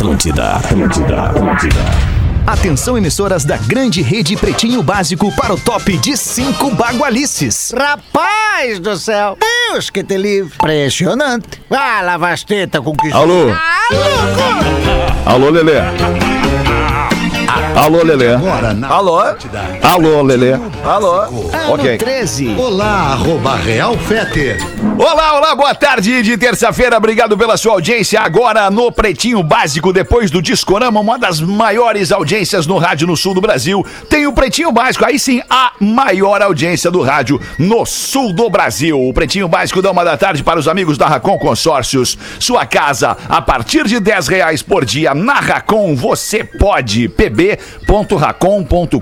Atlântida, Atlântida, Atlântida. Atenção, emissoras da grande rede Pretinho Básico para o top de cinco bagualices. Rapaz do céu! Deus que te livre! Impressionante! Ah, lava as tetas com que... Alô? Alô, Lelê? Alô, Lelê? Alô? Alô, Lelê? Alô? Ano Ok. 13. Olá, arroba Real Fete. Olá, olá, boa tarde de terça-feira. Obrigado pela sua audiência. Agora no Pretinho Básico, depois do Discorama, uma das maiores audiências no rádio no sul do Brasil. Tem o Pretinho Básico, aí sim, a maior audiência do rádio no sul do Brasil. O Pretinho Básico da uma da tarde para os amigos da Racon Consórcios. Sua casa a partir de 10 reais por dia. Na Racon você pode. pb.racon.com.br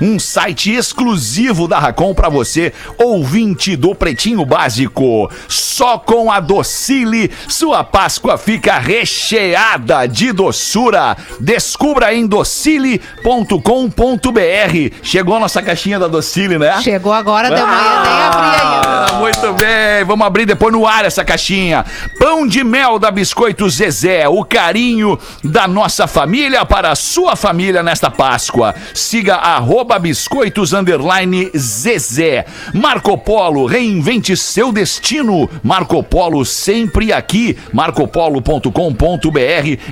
Um site exclusivo da Racon para você, ouvinte do Pretinho Básico. Só com a Docile, sua Páscoa fica recheada de doçura. Descubra em docile.com.br. Chegou a nossa caixinha da Docile, né? Chegou agora de manhã, nem abri ainda. Ah, muito bem, vamos abrir depois no ar essa caixinha. Pão de mel da Biscoito Zezé, o carinho da nossa família para a sua família nesta Páscoa. Siga arroba biscoitos underline Zezé. Marco Polo, reinvente seu destino. Marco Polo sempre aqui. marcopolo.com.br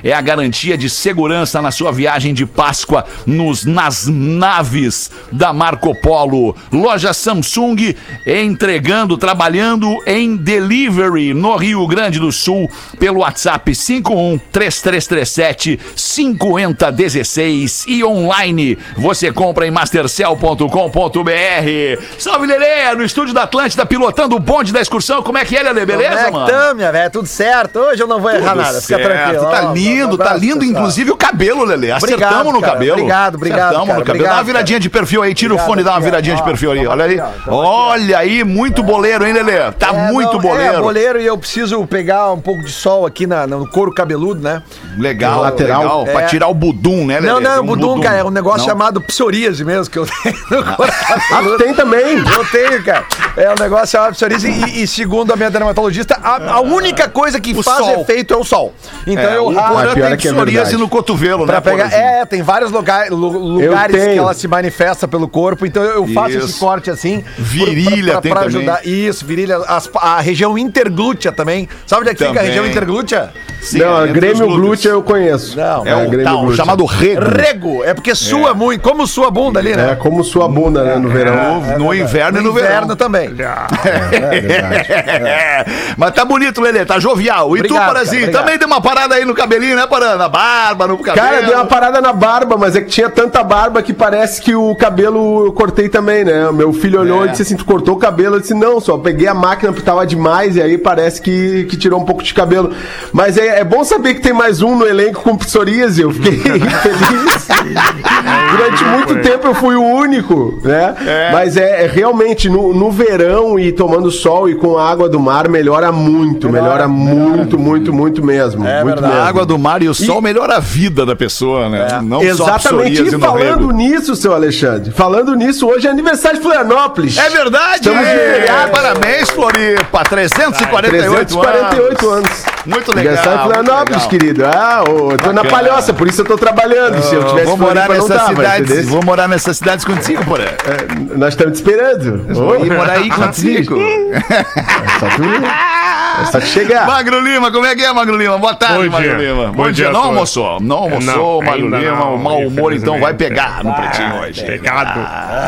é a garantia de segurança na sua viagem de Páscoa nos, nas naves da Marco Polo. Loja Samsung entregando, trabalhando em delivery no Rio Grande do Sul pelo WhatsApp 51 3337 5016 e online você compra em mastercell.com.br. Salve Lelê, no estúdio da Atlântida pilotando o bonde da excursão. Como é que é, Lelê? Beleza, Como é mano? tamo, minha velha? Tudo certo? Hoje eu não vou errar Tudo nada, fica certo, tranquilo. Tá lindo, tá lindo, inclusive o cabelo, Lelê. Obrigado, Acertamos no cara. cabelo. Obrigado, obrigado, Acertamos cara. no cabelo. Obrigado, dá uma viradinha cara. de perfil aí, tira o Obrigado, fone e dá uma obrigado. viradinha de perfil aí. Olha aí. Olha aí, muito boleiro, hein, Lelê? Tá É, muito não, boleiro. É, boleiro e eu preciso pegar um pouco de sol aqui na, no couro cabeludo, né? Legal, Lateral. legal. Pra É. tirar o budum, né, Lelê? Não, não, Tem um budum, cara, é um negócio Não? chamado psoríase mesmo, que eu tenho no Ah, tem também. Eu tenho, cara. É um negócio chamado psoríase e, e segundo a minha dermatologista, a, a única coisa que O faz sol. efeito é o sol. Então É, eu o ralo Porã pior tem é que é psoríase verdade. no cotovelo, pra né, pegar. Porãzinho? É, tem vários lugar, lu- lugares que ela se manifesta pelo corpo, então eu faço Isso. esse corte assim. Virilha tem pra também. ajudar. Isso, virilha. as- a região interglútea também. Sabe onde é que fica a Também. região interglútea? Sim, não, os Grêmio. Glútea eu conheço. Não, É o Grêmio tal, Glútea. chamado rego. Rego. É porque sua muito. Como sua bunda ali, né? É como sua bunda, né, no verão. No, no inverno e no, No inverno verão. também. Mas tá bonito, Lelê, tá jovial. E tu, Obrigado, Parazinho, cara, obrigado. também deu uma parada aí no cabelinho, né, Pará? Na barba, no cabelo. Cara, deu uma parada na barba, mas é que tinha tanta barba que parece que o cabelo eu cortei também, né? Meu filho olhou É. e disse assim: Tu cortou o cabelo? Eu disse: Não, só peguei a máquina porque tava demais e aí parece que, que tirou um pouco de cabelo. Mas é, é bom saber que tem mais um no elenco com psoríase. Eu fiquei feliz. Durante muito tempo eu fui o único, né? Mas é, é realmente no, no verão e tomando sol e com a água do mar melhora muito, melhora, muito, muito, muito mesmo. É muito verdade. mesmo. A água do mar e o sol melhora a vida da pessoa, né? Não só a Exatamente. E falando nisso, seu Alexandre, falando nisso, hoje é aniversário de Florianópolis. É verdade, Estamos de é. feriado. Parabéns, Floripa. 348, 348 anos. Muito legal. Aniversário de Florianópolis, legal. querido. Ah, ô, eu tô na palhoça, por isso eu tô trabalhando. Se eu tivesse vou morar não tava, cidades. entendeu? Vou morar nessas cidades contigo, porém. É, Nós estamos te esperando. Vou ir morar aí contigo. É só tu, é só te chegar. Magro Lima, como é que é, Magro Lima? Boa tarde, Bom Magro dia. Lima. Bom dia a Não almoçou. Não almoçou, Não, Magro Lima. não, o mau humor, então, vai pegar no pretinho hoje. Pegado.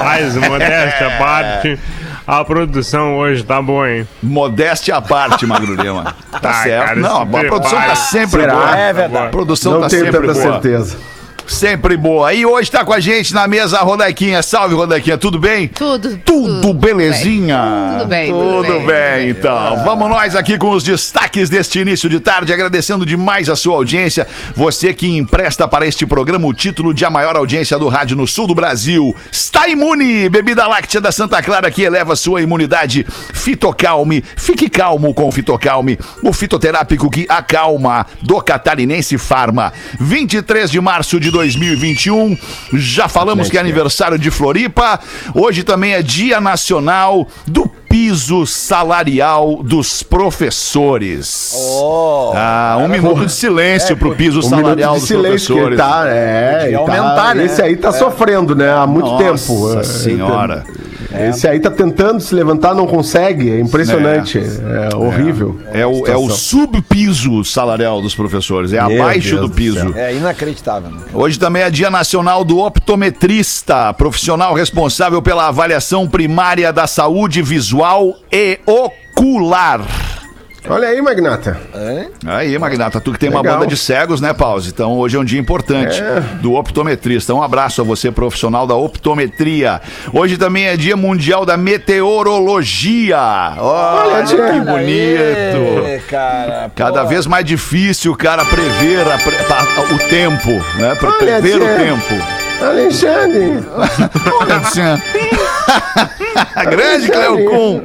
Mas modéstia à parte, a produção hoje tá boa, hein? Modéstia à parte, Magro Lima. Tá Ai, certo. cara, não, a produção tá sempre Será? boa. É verdade. A produção Não tá tenho sempre tanta boa. certeza. Sempre boa. E hoje tá com a gente na mesa a Rodaquinha. Salve, Rodaquinha. Tudo bem? Tudo. Tudo belezinha? Tudo bem, Tudo, tudo bem. bem. então. Vamos nós aqui com os destaques deste início de tarde, agradecendo demais a sua audiência. Você que empresta para este programa o título de a maior audiência do rádio no sul do Brasil. Está imune! Bebida láctea da Santa Clara que eleva sua imunidade. Fitocalme. Fique calmo com o Fitocalme. O fitoterápico que acalma do Catarinense Farma. 23 de março de 2021. Já falamos que é aniversário de Floripa. Hoje também é Dia Nacional do subpiso salarial dos professores. ah, um minuto de silêncio pro piso Um salarial dos professores. tá, é, tá- aumentar, né? Esse aí tá sofrendo, né, há muito Nossa tempo. É. Esse aí tá tentando se levantar, não consegue, é impressionante, é, horrível. É o, é o subpiso salarial dos professores, é Meu abaixo Deus do do piso. céu. É inacreditável. Né? Hoje também é Dia Nacional do Optometrista, profissional responsável pela avaliação primária da saúde visual e ocular. Olha aí, Magnata. Aí, Magnata, tu que tem uma Legal. banda de cegos, né, Pause? Então hoje é um dia importante do optometrista. Um abraço a você, profissional da optometria. Hoje também é Dia Mundial da Meteorologia. Olha, tia. que bonito. Cara. Cada vez mais difícil, cara, prever a pre- a- o tempo, né? Pra Olha, prever tia. o tempo. Alexandre, Olha, assim. Grande Cleo Kuhn.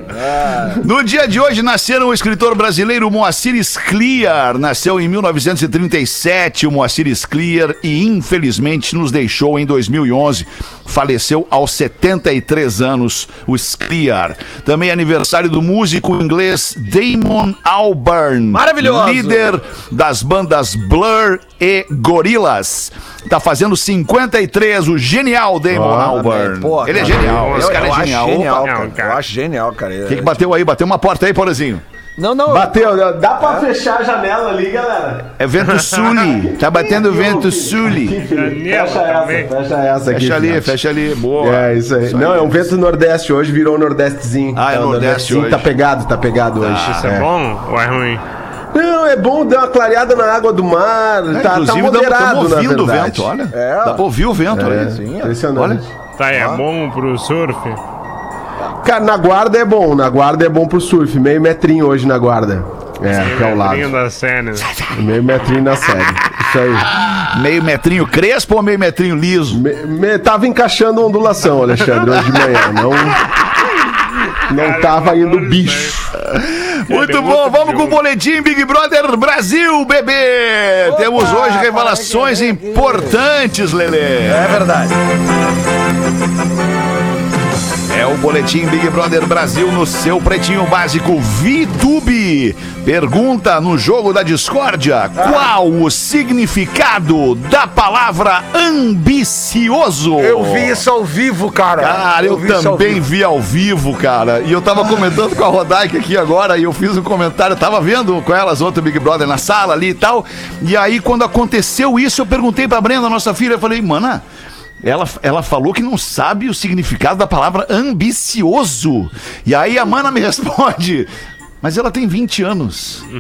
No dia de hoje nasceram o escritor brasileiro Moacir Scliar. Nasceu em 1937 o Moacir Scliar e infelizmente nos deixou em 2011. Faleceu aos 73 anos o Scliar. Também é aniversário do músico inglês Damon Albarn. Maravilhoso. Líder das bandas Blur e Gorillaz. Tá fazendo 53 o genial Damon Albarn. Pô, Ele é genial. Esse cara é genial. Genial, cara. cara. Eu acho genial, cara. O que, que bateu aí? Bateu uma porta aí, Porazinho. Não, não. bateu, dá pra fechar a janela ali, galera? É vento suli. Tá batendo vento suli. Fecha essa, fecha essa aqui. Fecha ali, fecha ali. Boa. É, isso aí. Não, é um vento nordeste hoje, virou um nordestezinho. Ah, é Tá, o nordeste nordestezinho hoje. Tá pegado, tá pegado hoje. Isso é bom ou é ruim? Não, é bom dar uma clareada na água do mar. É, tá, tá inclusive, moderado, na ouvindo o vento, olha. É. Dá pra ouvir o vento É, ali. impressionante. Tá, é bom pro surf? Cara, na guarda é bom, na guarda é bom pro surf. Meio metrinho hoje na guarda. É, aqui ao lado. Metrinho da cena. Meio metrinho na série. Isso aí. Meio metrinho crespo ou meio metrinho liso? Me, me- tava encaixando ondulação, Alexandre, hoje de manhã. Não, não tava indo bicho. Muito bom, vamos com o boletim Big Brother Brasil, bebê! Temos hoje revelações importantes, Lelê. É verdade. É o Boletim Big Brother Brasil no seu pretinho básico VTube. Pergunta no jogo da discórdia: qual o significado da palavra ambicioso? Eu vi isso ao vivo, cara. Cara, eu, vi isso ao também vi ao vivo, cara. E eu tava comentando com a Rodaica aqui agora, e eu fiz um comentário, eu tava vendo com elas outro Big Brother na sala ali e tal. E aí, quando aconteceu isso, eu perguntei pra Brenda, nossa filha, eu falei, mana. Ela, ela falou que não sabe o significado da palavra ambicioso. E aí a mana me responde. Mas ela tem 20 anos.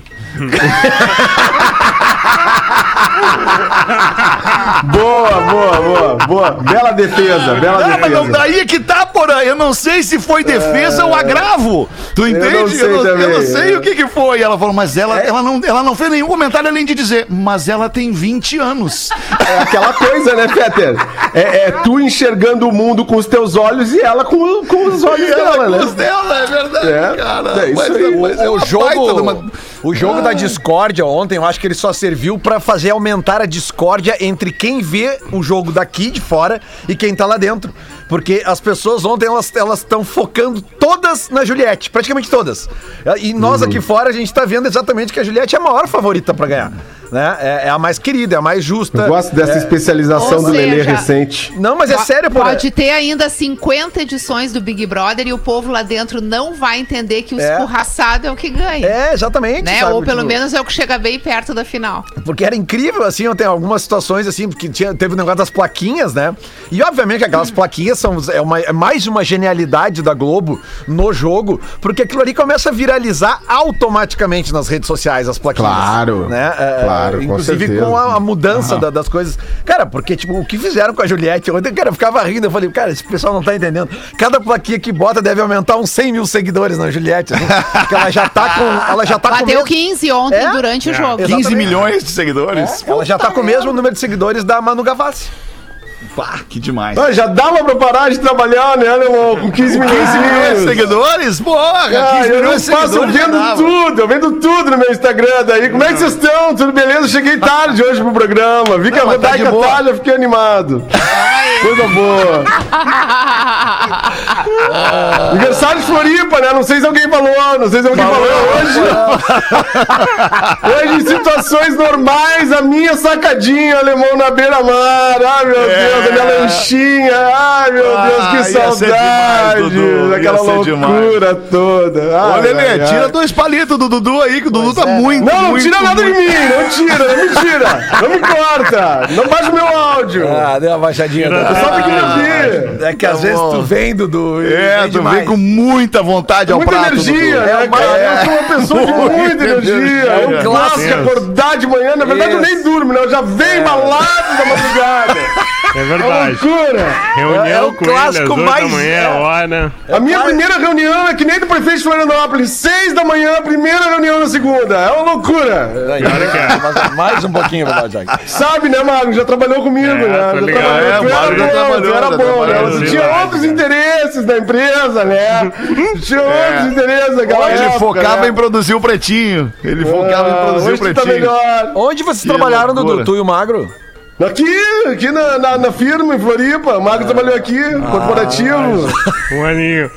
Boa, boa, boa, boa. Bela defesa, bela Ah, mas não, defesa. daí é que tá, porra. Eu não sei se foi defesa ou agravo. Tu entende? não sei eu, não, eu não sei o que que foi. Ela falou, mas ela, ela, não, ela não fez nenhum comentário além de dizer, mas ela tem 20 anos. É aquela coisa, né, Peter? É, é tu enxergando o mundo com os teus olhos e ela com, com os olhos dela, com os né? dela, é verdade, É, cara. é isso Mas- aí. mas é O baita de jogo, uma- o jogo da discórdia ontem, eu acho que ele só serviu pra fazer aumentar a discórdia entre quem vê o jogo daqui de fora e quem tá lá dentro. Porque as pessoas ontem, elas estão focando todas na Juliette, praticamente todas. E nós Uhum. aqui fora, a gente tá vendo exatamente que a Juliette é a maior favorita pra ganhar. Né? É, é a mais querida, é a mais justa. Eu gosto dessa É- especialização Ou do Lelê seja, recente. Não, mas é sério, pô. Pode ter ainda 50 edições do Big Brother e o povo lá dentro não vai entender que o É. escorraçado é o que ganha. É, exatamente. Né? sabe? Ou pelo Tipo, menos é o que chega bem perto da final. Porque era incrível, assim, tem algumas situações, assim, porque tinha, teve o negócio das plaquinhas, né? E obviamente que aquelas plaquinhas são é, uma- é mais uma genialidade da Globo no jogo, porque aquilo ali começa a viralizar automaticamente nas redes sociais, as plaquinhas. Claro, Né? É, claro, com Inclusive certeza. com a, a mudança da- das coisas. Cara, porque, tipo, o que fizeram com a Juliette ontem, cara, eu ficava rindo, eu falei, cara, esse pessoal não tá entendendo. Cada plaquinha que bota deve aumentar uns 100 mil seguidores na Juliette, assim, porque ela já tá com... Ela já tá com Bateu mesmo- 15 ontem É? durante o jogo. 15 Exatamente. milhões de seguidores. ela já tá com o mesmo número de seguidores da Manu Gavassi. Pá, que demais. Ah, já dava pra parar de trabalhar, né, alemão? Com 15 milhões 15 milhões de de seguidores? Porra, 15 Ah, eu não milhões de faço, eu já vendo tudo, eu vendo tudo no meu Instagram daí. Como é que vocês estão? Tudo beleza? Cheguei tarde hoje pro programa. Vi que a Não, mas tá de Rodaica boa. tarde, eu fiquei animado. Coisa boa. Aniversário de Floripa, né? Não sei se alguém falou, não sei se alguém falou, hoje. hoje, em situações normais, a minha sacadinha, alemão na beira-mar. Ai, meu Deus, a minha lanchinha. Ai, meu Ah, Deus, que demais, saudade. Daquela ser loucura toda. Ai, Ô, Lelê, tira dois palitos do Dudu aí, que o Dudu tá muito, Não, não muito, tira nada muito- de mim, não tira, não me tira. Não me corta. Não baixa o meu áudio. Ah, deu uma baixadinha. Da- O pessoal tem que me ouvir. É que às vezes tu vem, Dudu. É, vem tu demais. vem com muita vontade ao Muita prato, energia, Dudu. né, cara? Eu sou uma pessoa de muita energia. Energia. gosto de Isso. acordar de manhã. Na verdade, eu nem durmo, né? Eu já venho malado da madrugada. É É verdade. loucura. Reunião É o com ele às clássico da mais- manhã, é. hora. A minha primeira reunião é que nem do prefeito de Florianópolis. Seis da manhã, primeira reunião na segunda. É uma loucura. Claro que é. Mais um pouquinho, verdade, Jack. Sabe, né, Magno? Já trabalhou comigo, É, né? tô Já trabalhou. É, tu era bom, trabalhou, tu era já bom, né? trabalhou, Você sim. tinha outros interesses da empresa, né? Tinha outros interesses naquela Ele época, focava né? em produzir o pretinho. Ele focava em Ah, produzir o tá pretinho. Onde vocês Que trabalharam, Dudu? Tu e o Magro? Aqui, aqui na, na, na firma, em Floripa. O Magno trabalhou aqui, corporativo. Um aninho.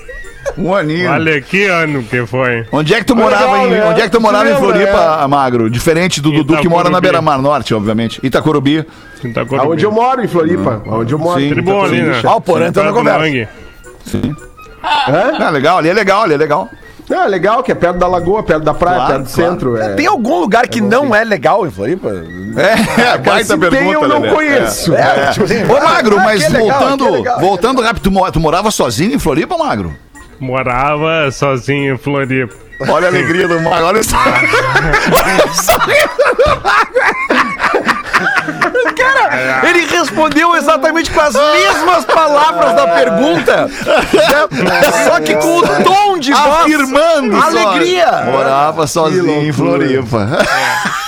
Um aninho. Olha que ano que foi. Onde é que tu Foi morava legal, em, né? onde é que tu morava em Floripa, Magro? Diferente do Dudu que mora na. Beira-Mar Norte, obviamente. Itacorubi. Itacorubi. Aonde eu moro, em Floripa. Aonde eu moro. Sim. Tribom ali, né? Ah, o Porã na conversa. mangue. Ah, legal, ali é legal, ali é legal. Ah, legal, que é perto da lagoa, perto da praia, Claro, perto do claro. centro. É. Tem algum lugar que não é legal em Floripa? É, é baita Se pergunta, tem, eu não Lelê. conheço. É, tipo assim. Ô, Magro, ah, mas voltando, voltando rápido, tu, mo- tu morava sozinho em Floripa, Magro? Morava sozinho em Floripa. Olha a alegria do Magro, olha isso. Ele respondeu exatamente com as mesmas palavras da pergunta, só que com o tom de voz. Afirmando só. Alegria. Morava sozinho em. Floripa.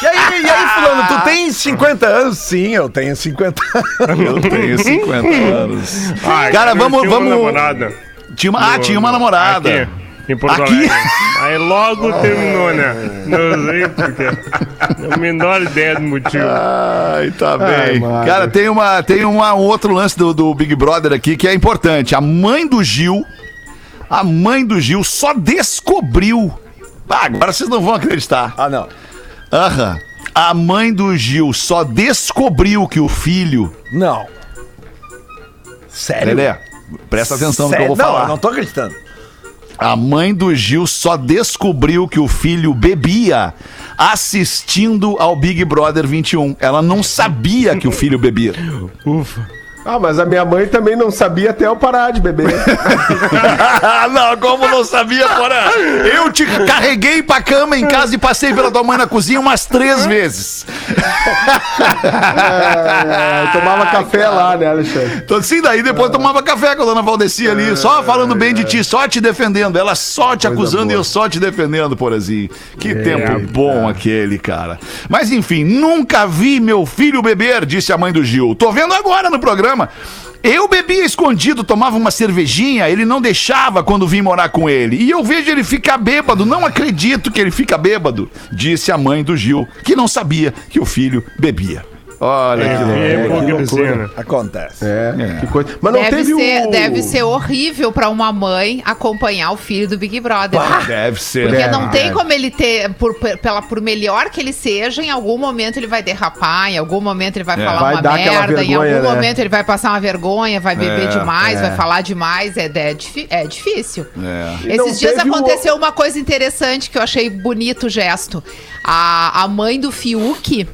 E aí, e aí, fulano, tu tem 50 anos? Sim, eu tenho 50 anos. Eu tenho 50 anos. Ah, Cara, vamos- tinha uma vamos- namorada. Tinha uma, ah, tinha uma namorada. Aqui, em Porto Aqui? Alegre. Aí logo terminou, né? Não sei porque. A menor ideia do motivo. Ai, tá Ai, bem. Magro. Cara, tem, uma, tem uma, um outro lance do, do Big Brother aqui que é importante. A mãe do Gil, a mãe do Gil só descobriu. Ah, agora vocês não vão acreditar. Ah, não. Aham. A mãe do Gil só descobriu que o filho. Não. Sério? Lelé, presta atenção no que eu Sério? vou falar. Não, eu não tô acreditando. A mãe do Gil só descobriu que o filho bebia assistindo ao Big Brother 21. Ela não sabia que o filho bebia. Ufa. Ah, mas a minha mãe também não sabia até eu parar de beber. não, como não sabia, porra? Eu te carreguei pra cama em casa e passei pela tua mãe na cozinha umas três vezes. É, eu tomava café lá, né, Alexandre? Então, assim, daí depois eu tomava café com a dona Valdeci ali, só falando bem de ti, só te defendendo. Ela só te acusando boa. e eu só te defendendo, porazinho. Que tempo bom aquele, cara. Mas enfim, nunca vi meu filho beber, disse a mãe do Gil. Tô vendo agora no programa. Eu bebia escondido, tomava uma cervejinha, ele não deixava quando vim morar com ele. E eu vejo ele ficar bêbado, não acredito que ele fica bêbado, disse a mãe do Gil, que não sabia que o filho bebia. Olha que loucura. É hipocrisia, né? Acontece. É, que coisa. Mas não Deve teve ser, o... deve ser horrível pra uma mãe acompanhar o filho do Big Brother. Deve ser. Porque né? não tem como ele ter, por, pela, por melhor que ele seja, em algum momento ele vai derrapar, em algum momento ele vai É. falar Vai uma merda, em vergonha, algum né? momento ele vai passar uma vergonha, vai beber É, demais, é. vai falar demais. É, é, é difícil. É. Esses dias o- aconteceu uma coisa interessante que eu achei bonito o gesto. A, a mãe do Fiuk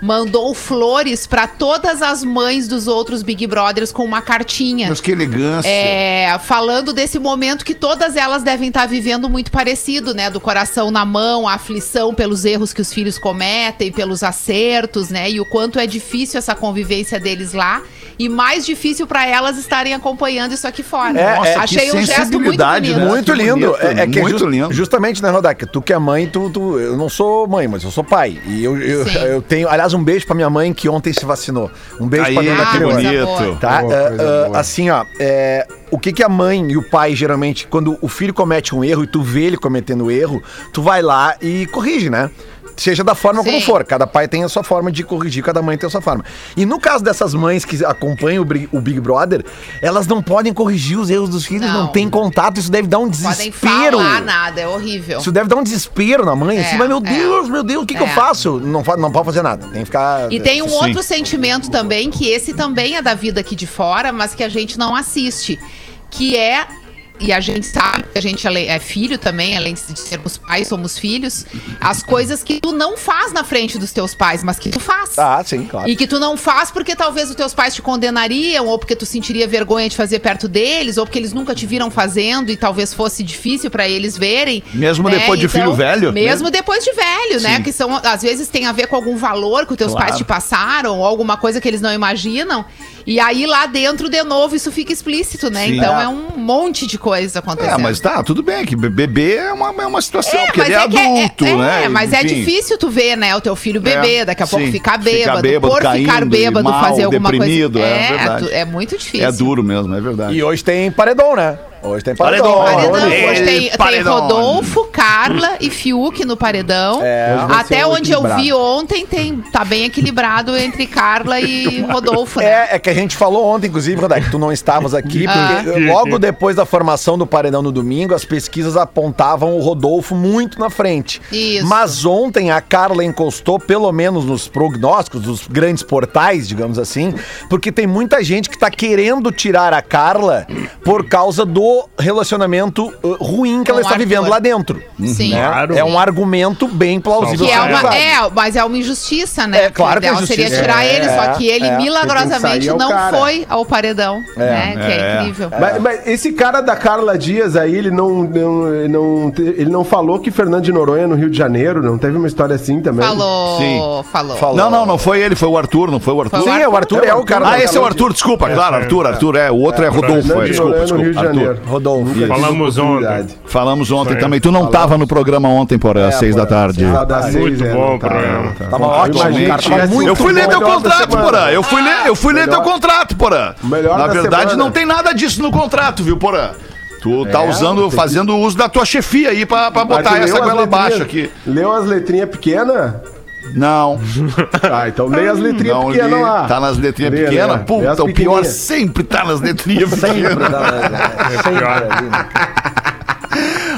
mandou flores pra todas as mães dos outros Big Brothers com uma cartinha. Mas que elegância. É, falando desse momento que todas elas devem estar vivendo muito parecido, né? Do coração na mão, a aflição pelos erros que os filhos cometem, pelos acertos, né? E o quanto é difícil essa convivência deles lá. E mais difícil pra elas estarem acompanhando isso aqui fora. É, Nossa, que Achei um gesto muito sensibilidade, bonito. né? Muito lindo. bonito, é, é que muito lindo. Justamente, né, Rodak? Tu que é mãe, tu, tu- eu não sou mãe, mas eu sou pai. E eu, eu, eu tenho. Aliás, um beijo pra minha mãe que ontem se vacinou. Um beijo Aí, pra dona que Ah, bonito. Tá? Ah, boa. assim, ó, é, o que que a mãe e o pai, geralmente, quando o filho comete um erro e tu vê ele cometendo erro, tu vai lá e corrige, né? Seja da forma como Sim. for. Cada pai tem a sua forma de corrigir, cada mãe tem a sua forma. E no caso dessas mães que acompanham o Big, Brother, elas não podem corrigir os erros dos filhos, não, Não. tem contato, isso deve dar um desespero. falar nada, é horrível. Isso deve dar um desespero na mãe, assim, É, mas meu é. Deus, meu Deus, o que, que eu É. faço? Não, não pode fazer nada, tem que ficar... E tem um Sim. outro sentimento também, que esse também é da vida aqui de fora, mas que a gente não assiste. Que é. E a gente sabe que a gente ale- é filho também, além de sermos pais, somos filhos. As coisas que tu não faz na frente dos teus pais, mas que tu faz. Ah, sim, claro. E que tu não faz porque talvez os teus pais te condenariam, ou porque tu sentiria vergonha de fazer perto deles, ou porque eles nunca te viram fazendo e talvez fosse difícil pra eles verem. Mesmo né? depois de filho velho? Mesmo depois de velho, né? Sim. Que são, às vezes tem a ver com algum valor que os teus Claro. pais te passaram, ou alguma coisa que eles não imaginam. E aí lá dentro, de novo, isso fica explícito, né? Sim. Então É. é um monte de coisa acontecendo. É, mas tá, tudo bem, que bebê é uma, é uma situação, porque ele é que adulto, é, né? É, mas é Enfim. difícil tu ver, né, o teu filho beber, É, daqui a pouco sim. ficar Ficar bêbado, bêbado, por caindo, ficar bêbado, mal, fazer alguma deprimido, coisa. é verdade. tu- é muito difícil. É duro mesmo, é verdade. E hoje tem paredão, né? Hoje tem paredão. Paredão. Paredão, hoje tem, tem. Rodolfo, Carla e Fiuk no paredão. É. Até onde eu vi ontem, tem, tá bem equilibrado entre Carla e Rodolfo, né? É, é que a gente falou ontem, inclusive, Rodaica, que tu não estavas aqui, Ah. porque logo depois da formação do paredão no domingo, as pesquisas apontavam o Rodolfo muito na frente. Isso. Mas ontem a Carla encostou, pelo menos nos prognósticos dos grandes portais, digamos assim, porque tem muita gente que tá querendo tirar a Carla por causa do relacionamento uh, ruim que Com ela está o Arthur. vivendo lá dentro. Sim. né? Claro. É um argumento bem plausível. Que é uma, é, mas é uma injustiça, né? É, claro o que é ideal seria injustiça. tirar É, ele, só que ele é. milagrosamente é o não cara. foi ao paredão, né? Que é É. incrível. Mas, mas esse cara da Carla Dias aí, ele não, não, não, te- ele não falou que Fernando de Noronha no Rio de Janeiro, não teve uma história assim também? Falou, Sim. falou. Falou. Não, não, não foi ele, foi o Arthur, não foi o Arthur? Foi Sim, o Arthur é o cara Ah, esse é o Arthur, desculpa, claro, Arthur, Arthur, é, o outro é, Rodolfo, é, desculpa, Noronha no Rio desculpa, de Arthur. Rodolfo. Nunca Falamos oportunidade. Falamos ontem também, tu não tava no programa ontem, por às seis da tarde. Ah, das seis, Muito é, bom tá, o programa. tá. Tava ótimo, cara, tava tivesse- muito Eu fui ler teu contrato. Porã. Eu fui ler, eu fui ler teu contrato, Porã. Na da verdade, não tem nada disso no contrato, viu, Porã? Tu tá É, usando, tem que- fazendo uso da tua chefia aí pra, pra botar essa goela abaixo aqui. Leu as letrinhas pequenas? Não, Ah, então leia as letrinhas não li. pequenas lá. Tá nas letrinhas pequenas? as Puta, o pior sempre tá nas letrinhas Sempre, pequenas. dá- sempre ali, né?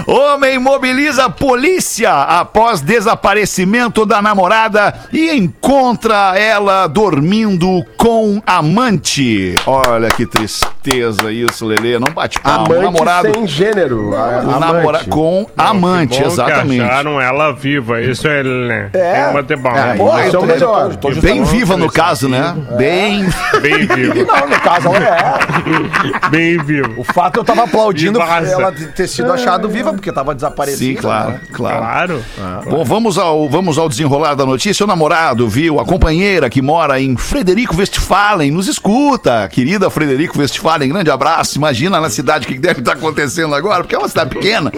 Homem mobiliza a polícia após desaparecimento da namorada e encontra ela dormindo com amante. Olha que tristeza isso, Lelê. Não bate palma. Amante namorado. sem gênero. a- O namora amante. com amante, Que bom exatamente. Que acharam ela viva, isso é, né? É. Tem que bater palma. É, Pô, Isso é o tô- melhor. eu tô Bem viva no caso, né? Bem. Bem viva. Não, no caso ela é. Bem viva. O fato eu tava aplaudindo ela ter sido achado viva, porque tava desaparecida. Sim, claro, né? claro. Claro. Bom, vamos ao, vamos ao desenrolar da notícia. O namorado viu a companheira que mora em Frederico Westphalen, nos escuta. Querida Frederico Westphalen, grande abraço. Imagina na cidade o que deve estar acontecendo agora, porque é uma cidade pequena.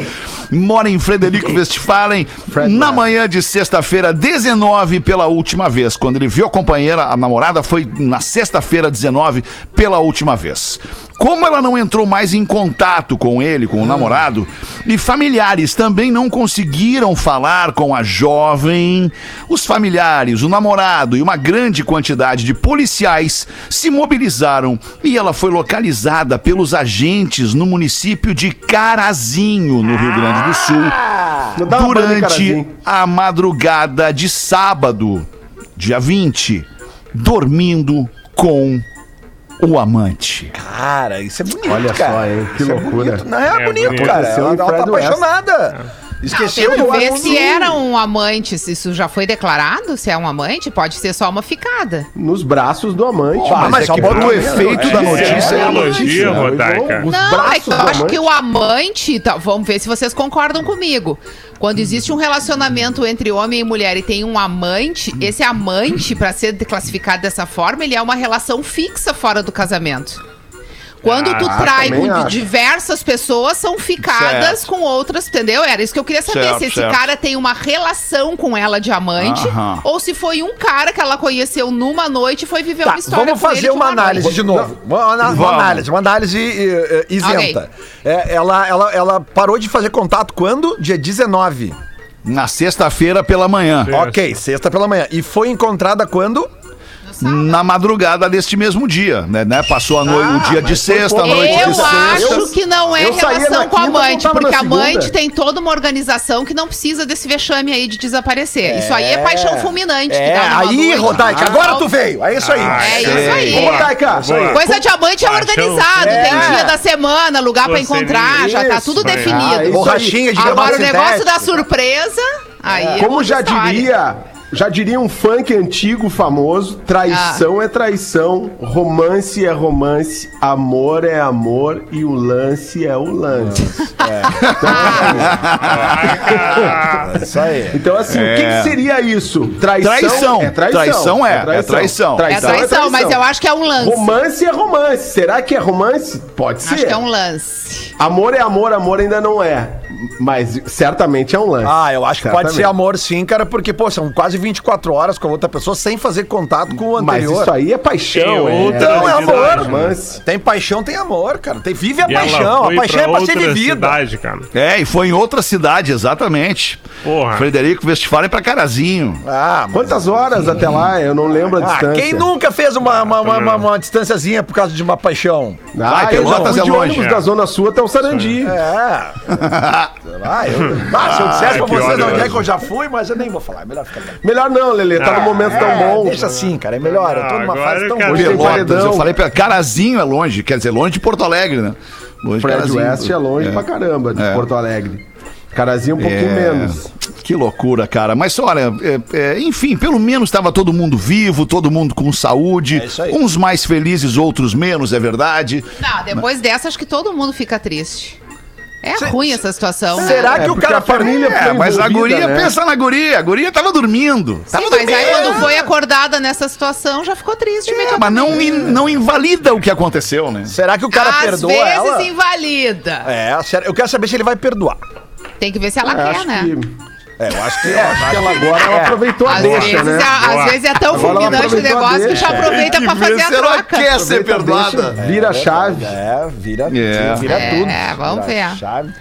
Mora em Frederico Westphalen na manhã de sexta-feira 19 pela última vez. Quando ele viu a companheira, a namorada, foi na sexta-feira 19 pela última vez. Como ela não entrou mais em contato com ele, com o namorado, e familiares também não conseguiram falar com a jovem, os familiares, o namorado e uma grande quantidade de policiais se mobilizaram e ela foi localizada pelos agentes no município de Carazinho, no Rio Grande do Sul, em durante a madrugada de sábado, dia 20, dormindo com o amante. Cara, isso é bonito, Olha cara. só, hein? Que Isso é loucura. bonito. Não, é, É bonito, bonito. cara. Ela, ela tá apaixonada. Esqueceu Tem que do ver se era um amante, se isso já foi declarado, se é um amante, pode ser só uma ficada. Nos braços do amante. Ah, mas, mas é só que bota o efeito é, da é, notícia é, é elogio, Não, Rodaica. Não, é braços que eu acho amante. que o amante. tá, vamos ver se vocês concordam comigo. Quando existe um relacionamento entre homem e mulher e tem um amante, esse amante, pra ser classificado dessa forma, ele é uma relação fixa fora do casamento. Quando tu Ah, trai também com acho. diversas pessoas, são ficadas Certo. com outras, entendeu? Era isso que eu queria saber. Certo, se esse certo. cara tem uma relação com ela de amante, Aham. ou se foi um cara que ela conheceu numa noite e foi viver Tá, uma história vamos com ele fazer de uma análise noite. de novo. Uma, uma Vamos. análise, uma análise eh, isenta. É, ela, ela, ela parou de fazer contato quando? Dia 19. Na sexta-feira pela manhã. Ok, sexta pela manhã. E foi encontrada quando? Na madrugada deste mesmo dia, né? né? Passou a noite, o dia de sexta, a noite de Eu sexta. acho que não é Eu relação com a amante, porque a amante tem toda uma organização que não precisa desse vexame aí de desaparecer. Isso aí é paixão fulminante. É, que dá numa aí, noite. Rodaica, agora tu veio. É isso aí. Ah, É isso aí. Ô, Rodaica. Coisa de amante é Paixão. organizado. É. Tem dia da semana, lugar pra Parceria. encontrar, já tá tudo. Ah, definido. Borrachinha de Agora o negócio da surpresa, aí é Como já história. diria, já diria um funk antigo famoso, traição Ah. é traição, romance é romance, amor é amor e o lance é o lance. É isso aí. Então assim, o que, que seria isso? Traição, Traição. é traição. Traição é, é traição. É traição, mas eu acho que é um lance. Romance é romance. Será que é romance? Pode ser. Acho que é um lance. Amor é amor, amor ainda não é. Mas certamente é um lance. Ah, eu acho que pode ser Certamente. amor sim, cara, porque, pô, são quase 24 horas com a outra pessoa sem fazer contato com o Mas anterior. isso aí é paixão, é, Não, é amor. né? romance. Tem paixão, tem amor, cara. Tem, vive a E paixão. A paixão é pra ser vivida. cidade, cara. É, e foi em outra cidade, exatamente. Porra. Frederico Westphalen pra Carazinho. Ah, mas... Quantas horas até lá? Eu não lembro a Ah, distância. quem nunca fez uma, uma, uma, uma, uma distânciazinha por causa de uma paixão? Ah, Vai, eu já Pelotas fui é de longe, ônibus é. da Zona Sul até o Sarandi. É. Ah, eu, ah, se eu dissesse Ah, pra vocês onde é que eu já fui, mas eu nem vou falar. É melhor ficar quieto. Melhor não, Lelê, tá Ah, num momento tão É, bom. Deixa assim, cara. É melhor. Eu tô numa Agora fase eu tão boa. Pelotas, eu falei pra Carazinho é longe, quer dizer, longe de Porto Alegre, né? Longe de Fred Carazinho. West é longe pra caramba de É. Porto Alegre. Carazinho um pouquinho É, menos. Que loucura, cara. Mas olha, é, é, enfim, pelo menos estava todo mundo vivo, todo mundo com saúde. É isso aí. Uns mais felizes, outros menos, é verdade. Não, depois dessa, acho que todo mundo fica triste. É ruim essa situação. né? Será que É, o cara a família É, foi mas a guria, né? pensa na guria, a guria tava dormindo. Sim, Tava mas aí dormindo. quando foi acordada nessa situação, já ficou triste. É, mas não, in- não invalida o que aconteceu, né? Será que o cara Às perdoa vezes ela? invalida. É, eu quero saber se ele vai perdoar. Tem que ver se ela Eu quer, acho né? que, É, eu acho que. acho que ela agora ela aproveitou a Às deixa, vezes, né? é, às vezes é tão Agora ela fulminante o negócio que já aproveita pra fazer a troca. quer Aproveita a deixa, Vira a chave. É, vira, É. vira É, tudo. vamos Vira ver. chave.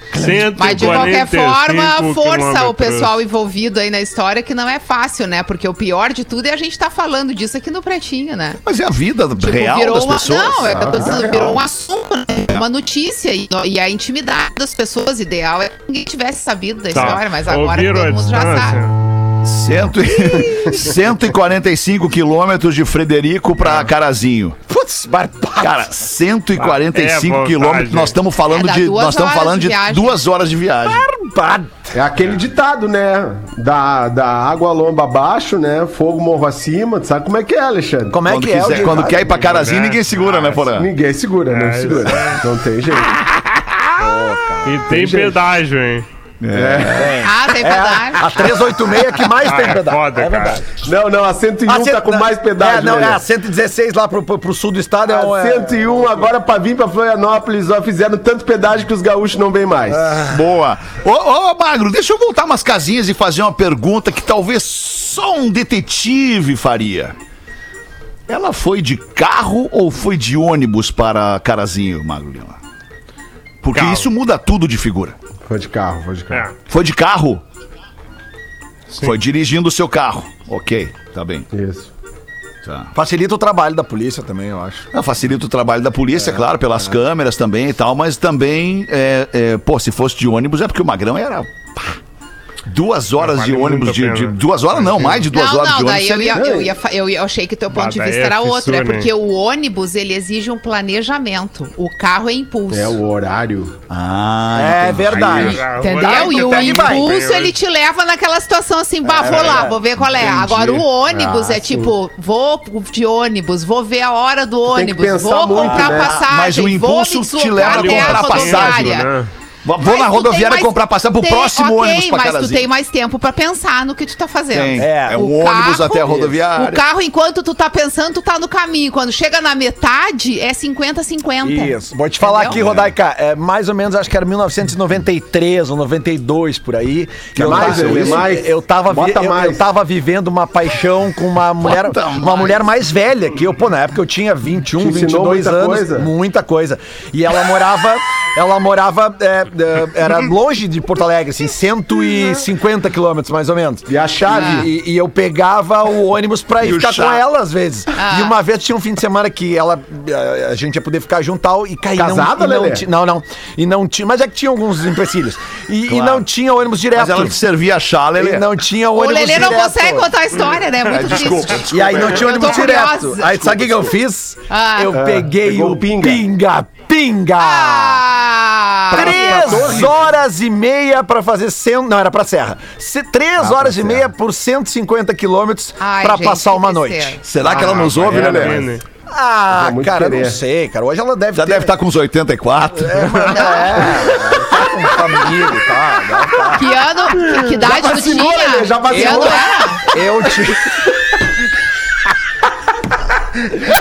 Mas de qualquer 145 forma, força o pessoal envolvido aí na história, que não é fácil, né? Porque o pior de tudo é a gente tá falando disso aqui no Pretinho, né? Mas é a vida Tipo, real virou das uma, pessoas. Não, é, que eu tô dizendo, virou um assunto, né? uma notícia. E, e a intimidade das pessoas, ideal é que ninguém tivesse sabido da Tá. história, mas agora Ouviram a distância? e- 145 quilômetros de Frederico pra Carazinho. Putz, barbado. Cara, 145 É quilômetros. vontade. Nós estamos falando É, de. duas Nós estamos horas falando de de viagem. duas horas de viagem. barbado. É aquele ditado, né? Da, da água lomba abaixo, né? Fogo morro acima. Tu sabe como é que é, Alexandre? Como é Quando, que é quiser- ditado? quando quer ir pra Carazinho, né? ninguém segura, né, Porã? Ninguém segura, não É, segura. Não tem jeito. E tem jeito. pedágio, hein? Ah, tem É, pedágio. a 386 que mais Ah, tem é pedágio. foda, é verdade. Não, não, a 101 A cento- tá com mais pedágio. É, não, né? é a 116 lá pro, pro, pro sul do estado. É, A é, 101 agora pra vir pra Florianópolis, ó, fizeram tanto pedágio que os gaúchos não vêm mais. Ah. Boa. Ô, ô, Magro, deixa eu voltar umas casinhas e fazer uma pergunta que talvez só um detetive faria. Ela foi de carro ou foi de ônibus para Carazinho, Magro Lima? Porque Carro. isso muda tudo de figura. Foi de carro, foi de carro. É. Foi de carro? Sim. Foi dirigindo o seu carro. Ok, tá bem. Isso. Tá. Facilita o trabalho da polícia também, eu acho. Ah, facilita o trabalho da polícia, claro, pelas câmeras também e tal, mas também, é, é, pô, se fosse de ônibus é porque o Magrão era. pá, duas horas Vale de ônibus de, de- Duas horas não, mais de duas não, horas não, de ônibus. daí eu ia, eu, ia, eu, ia- eu achei que teu ponto Bah, de vista é era outro. É fissura, porque hein? o ônibus, ele exige um planejamento. O carro é impulso. É o horário. Ah, É entendi. verdade. Entendeu? E o impulso, ele te leva naquela situação assim, bah, vou lá, vou ver qual é. Agora, o ônibus Ah, é tipo, vou de ônibus, vou ver a hora do ônibus, vou muito, comprar né? passagem, Mas o vou impulso me te leva a comprar passagem, né? Vou Mas na tu rodoviária mais- comprar passar pro tem- próximo ok, ônibus pra mas tu Carazinho. tem mais tempo pra pensar no que tu tá fazendo. Tem. É, É, o um ônibus carro- até a rodoviária. O carro, enquanto tu tá pensando, tu tá no caminho. Quando chega na metade, é 50-50. Isso. Vou te falar Entendeu? aqui, Rodaica, é, mais ou menos, acho que era 1993 ou 92 por aí. Que eu, mais, tava, Lelê, eu, mais? eu tava, vi- eu, mais. eu tava vivendo uma paixão com uma mulher, Bota uma mais. mulher mais velha que eu, pô, na época eu tinha 21, Te ensinou 22 muita anos, coisa? muita coisa. E ela morava, ela morava, é, é, era longe de Porto Alegre, assim, 150 quilômetros mais ou menos. E a chave? E, e eu pegava o ônibus pra ir o ficar chá? com ela às vezes. Ah. E uma vez tinha um fim de semana que ela a, a gente ia poder ficar junto tal, e cair Casada, não, não, não, não. E não tinha, mas é que tinha alguns empecilhos. E, e não tinha ônibus direto. Mas ela te servia chá, Lelê. E não tinha O ônibus Lelê não direto. consegue contar a história, né? É muito desculpa, triste. E aí não tinha ônibus direto. curiosa. Aí sabe o que, que eu fiz? Ah. Eu Ah, peguei pegou o o pinga. Ah! Três horas e meia pra fazer cem... Não, era pra Serra. Se, três horas e meia por 150 quilômetros gente, passar que uma noite. Será que ela nos ouve, É, Lelê? né? Ah, É cara, eu querer. não sei, cara. Hoje ela deve Já ter... deve estar com uns 84. É, tá com família e tal. tá. Que ano? Que, que idade tu vacinou, tinha? Lelê, já Que vacinou. ano era? Eu tinha...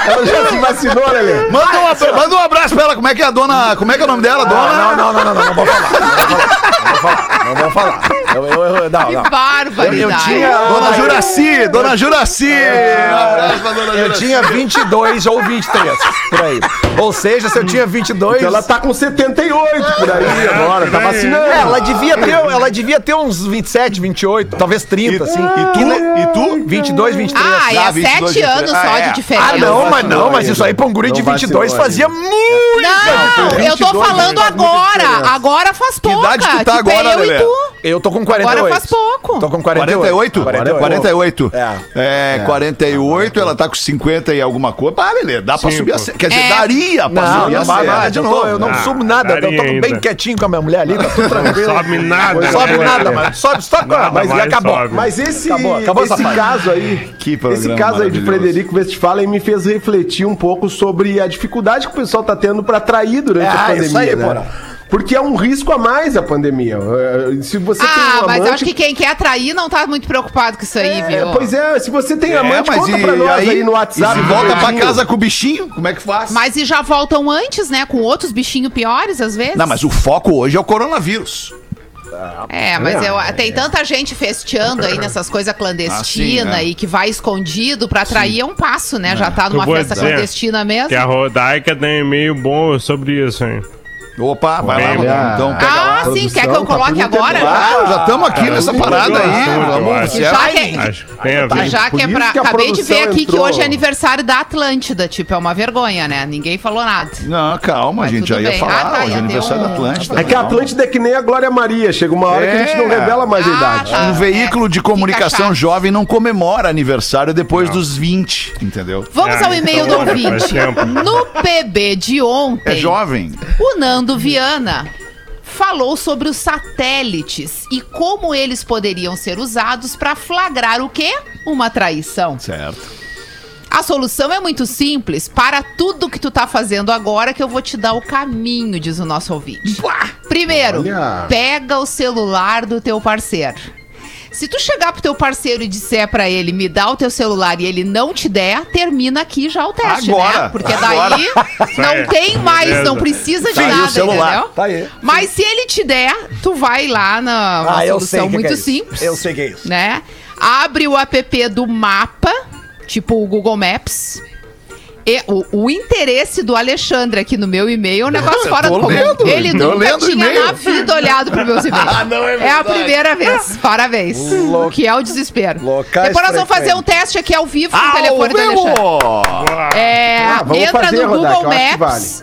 Ela já se vacinou, Lelê? Manda um, manda um abraço pra ela. Como é que é a dona. Como é que é o nome dela, dona? Não, não, não, não, não, não vou falar. Não vou falar. Não vou falar. Eu, eu, eu, não, Que não. barbaridade. Eu- eu tinha- Dona Juraci, dona Juraci. Um abraço pra dona Eu Juraci. tinha 22 ou 23, por aí. Ou seja, se eu tinha 22... Então ela tá com 78 por aí agora, tá vacinando. É, ela devia ter, ela devia ter uns 27, 28, talvez 30, assim. E tu? E tu? 22, 23. Ah, Ah, é 22, sete anos ah, só é. de diferença. Ah, não, mas não, mas isso aí pra um guri de Não 22 vacilou fazia muito. Não, eu tô 22 falando agora. Agora faz pouco. idade tu tá agora, eu e tu. Eu tô com 48. Agora faz pouco. Tô com 48. 48? 48. É. É, 48, ela tá com 50 e alguma coisa. Ah, Lelê, dá pra Cinco. subir a Quer dizer, É. daria pra Não, subir a não vai serra mais. de Eu, novo. eu não Ah, subo nada. Eu tô bem ainda. quietinho com a minha mulher ali, tá tudo tranquilo. Sobe nada. Não sobe né? nada, mas sobe, sobe, Nada mas acabou. sobe. Mas esse, Acabou, acabou esse caso aí, esse caso aí de. Frederico Westphalen me fez refletir um pouco sobre a dificuldade que o pessoal tá tendo pra atrair durante É, a pandemia, isso aí, né? Porque é um risco a mais a pandemia. É, Se você tem Ah, um mas amante, acho que quem quer atrair não tá muito preocupado com isso aí, É, viu? pois é, se você tem É, amante, mas conta e pra nós aí, aí, no WhatsApp. e volta pra casa com o bichinho, como é que faz? Mas e já voltam antes, né? Com outros bichinhos piores, às vezes. Não, mas o foco hoje é o coronavírus. É, mas eu, tem tanta gente festeando aí nessas coisas clandestinas Ah, sim, é. e que vai escondido pra atrair é um passo, né? Já tá Eu numa festa dizer clandestina mesmo. Que a Rodaica tem e-mail bom sobre isso, hein? Opa, vai lá, Olha. então pega Ah, lá. Sim, quer que eu tá coloque tudo agora? Claro, já estamos aqui nessa parada aí. Vamos, é- Já que, Acho que tem a que ver. já que é pra. que Acabei de ver aqui que entrou. hoje é aniversário da Atlântida. Tipo, é uma vergonha, né? Ninguém falou nada. Não, calma, a Mas gente já ia bem. falar. Ah, tá, hoje é aniversário um- da Atlântida. É que a Atlântida é que nem a Glória Maria. Chega uma hora que a gente não É. revela mais a Ah, idade. tá. Um veículo de comunicação jovem não comemora aniversário depois dos 20, entendeu? Vamos Ah, ao e-mail então, do ouvinte. No PB de ontem, É jovem. o Nando Viana falou sobre os satélites e como eles poderiam ser usados para flagrar o quê? Uma traição. Certo. A solução é muito simples. Para tudo que tu tá fazendo agora que eu vou te dar o caminho, diz o nosso ouvinte. Primeiro, Olha. pega o celular do teu parceiro. Se tu chegar pro teu parceiro e disser pra ele, me dá o teu celular e ele não te der, termina aqui já o teste, Agora, né? Porque agora. daí Isso não tem mais, não precisa de Tá aí o nada, celular. entendeu? Tá aí. Mas se ele te der, tu vai lá na uma Ah, eu sei solução muito que é isso. simples Eu sei que é isso. né? Abre o app do mapa, tipo o Google Maps. E o, o interesse do Alexandre aqui no meu e-mail é um negócio fora do comum. Ele tô nunca tinha na vida olhado para meus e-mails. Ah, não é é a verdade. primeira vez. Parabéns. O que é o desespero. Locais Depois nós vamos fazer um teste aqui ao vivo com o telefone do Alexandre. É, Ah, entra fazer, no Google Maps,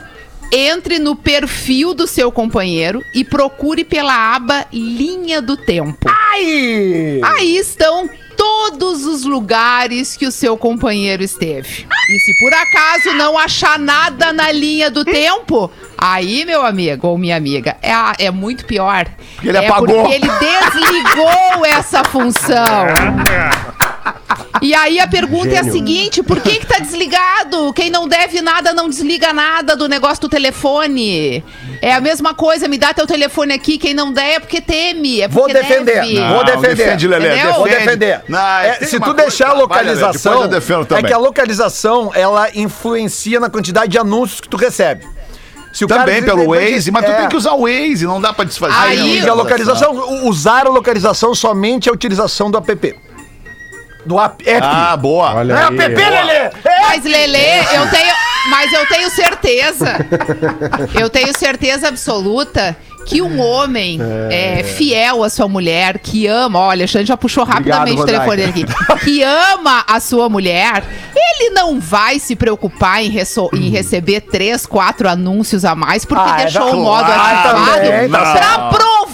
entre no perfil do seu companheiro e procure pela aba Linha do Tempo. Ai! Aí estão todos os lugares que o seu companheiro esteve. E se por acaso não achar nada na linha do tempo, aí, meu amigo ou minha amiga, é, a- é muito pior. Porque ele é apagou. porque ele desligou essa função. E aí a pergunta é a seguinte: por que que tá desligado? Quem não deve nada não desliga nada do negócio do telefone. É a mesma coisa, me dá teu telefone aqui, quem não der é porque teme, é Vou porque defender. deve. Não, Vou defender. defende, Lelê, Entendeu? Vou defende. defender. Não, É, se tu coisa- deixar a Vai, Lelê, localização, eu defendo é também. que a localização ela influencia na quantidade de anúncios que tu recebe. Se o Também cara- pelo de- Waze, mas tu é. tem que usar o Waze, não dá pra desfazer. Aí- a localização, usar a localização somente a utilização do app. Do app. Ah, boa. Olha Não é aí. app, Lelê! Mas, Lelê, eu tenho. Mas eu tenho certeza. Eu tenho certeza absoluta que um homem é, fiel à sua mulher, que ama, olha, o Xande já puxou rapidamente Obrigado, o telefone dele aqui, que ama a sua mulher, ele não vai se preocupar em, em receber três, quatro anúncios a mais, porque Ah, é deixou o verdade. modo ativado tá pra certo. provar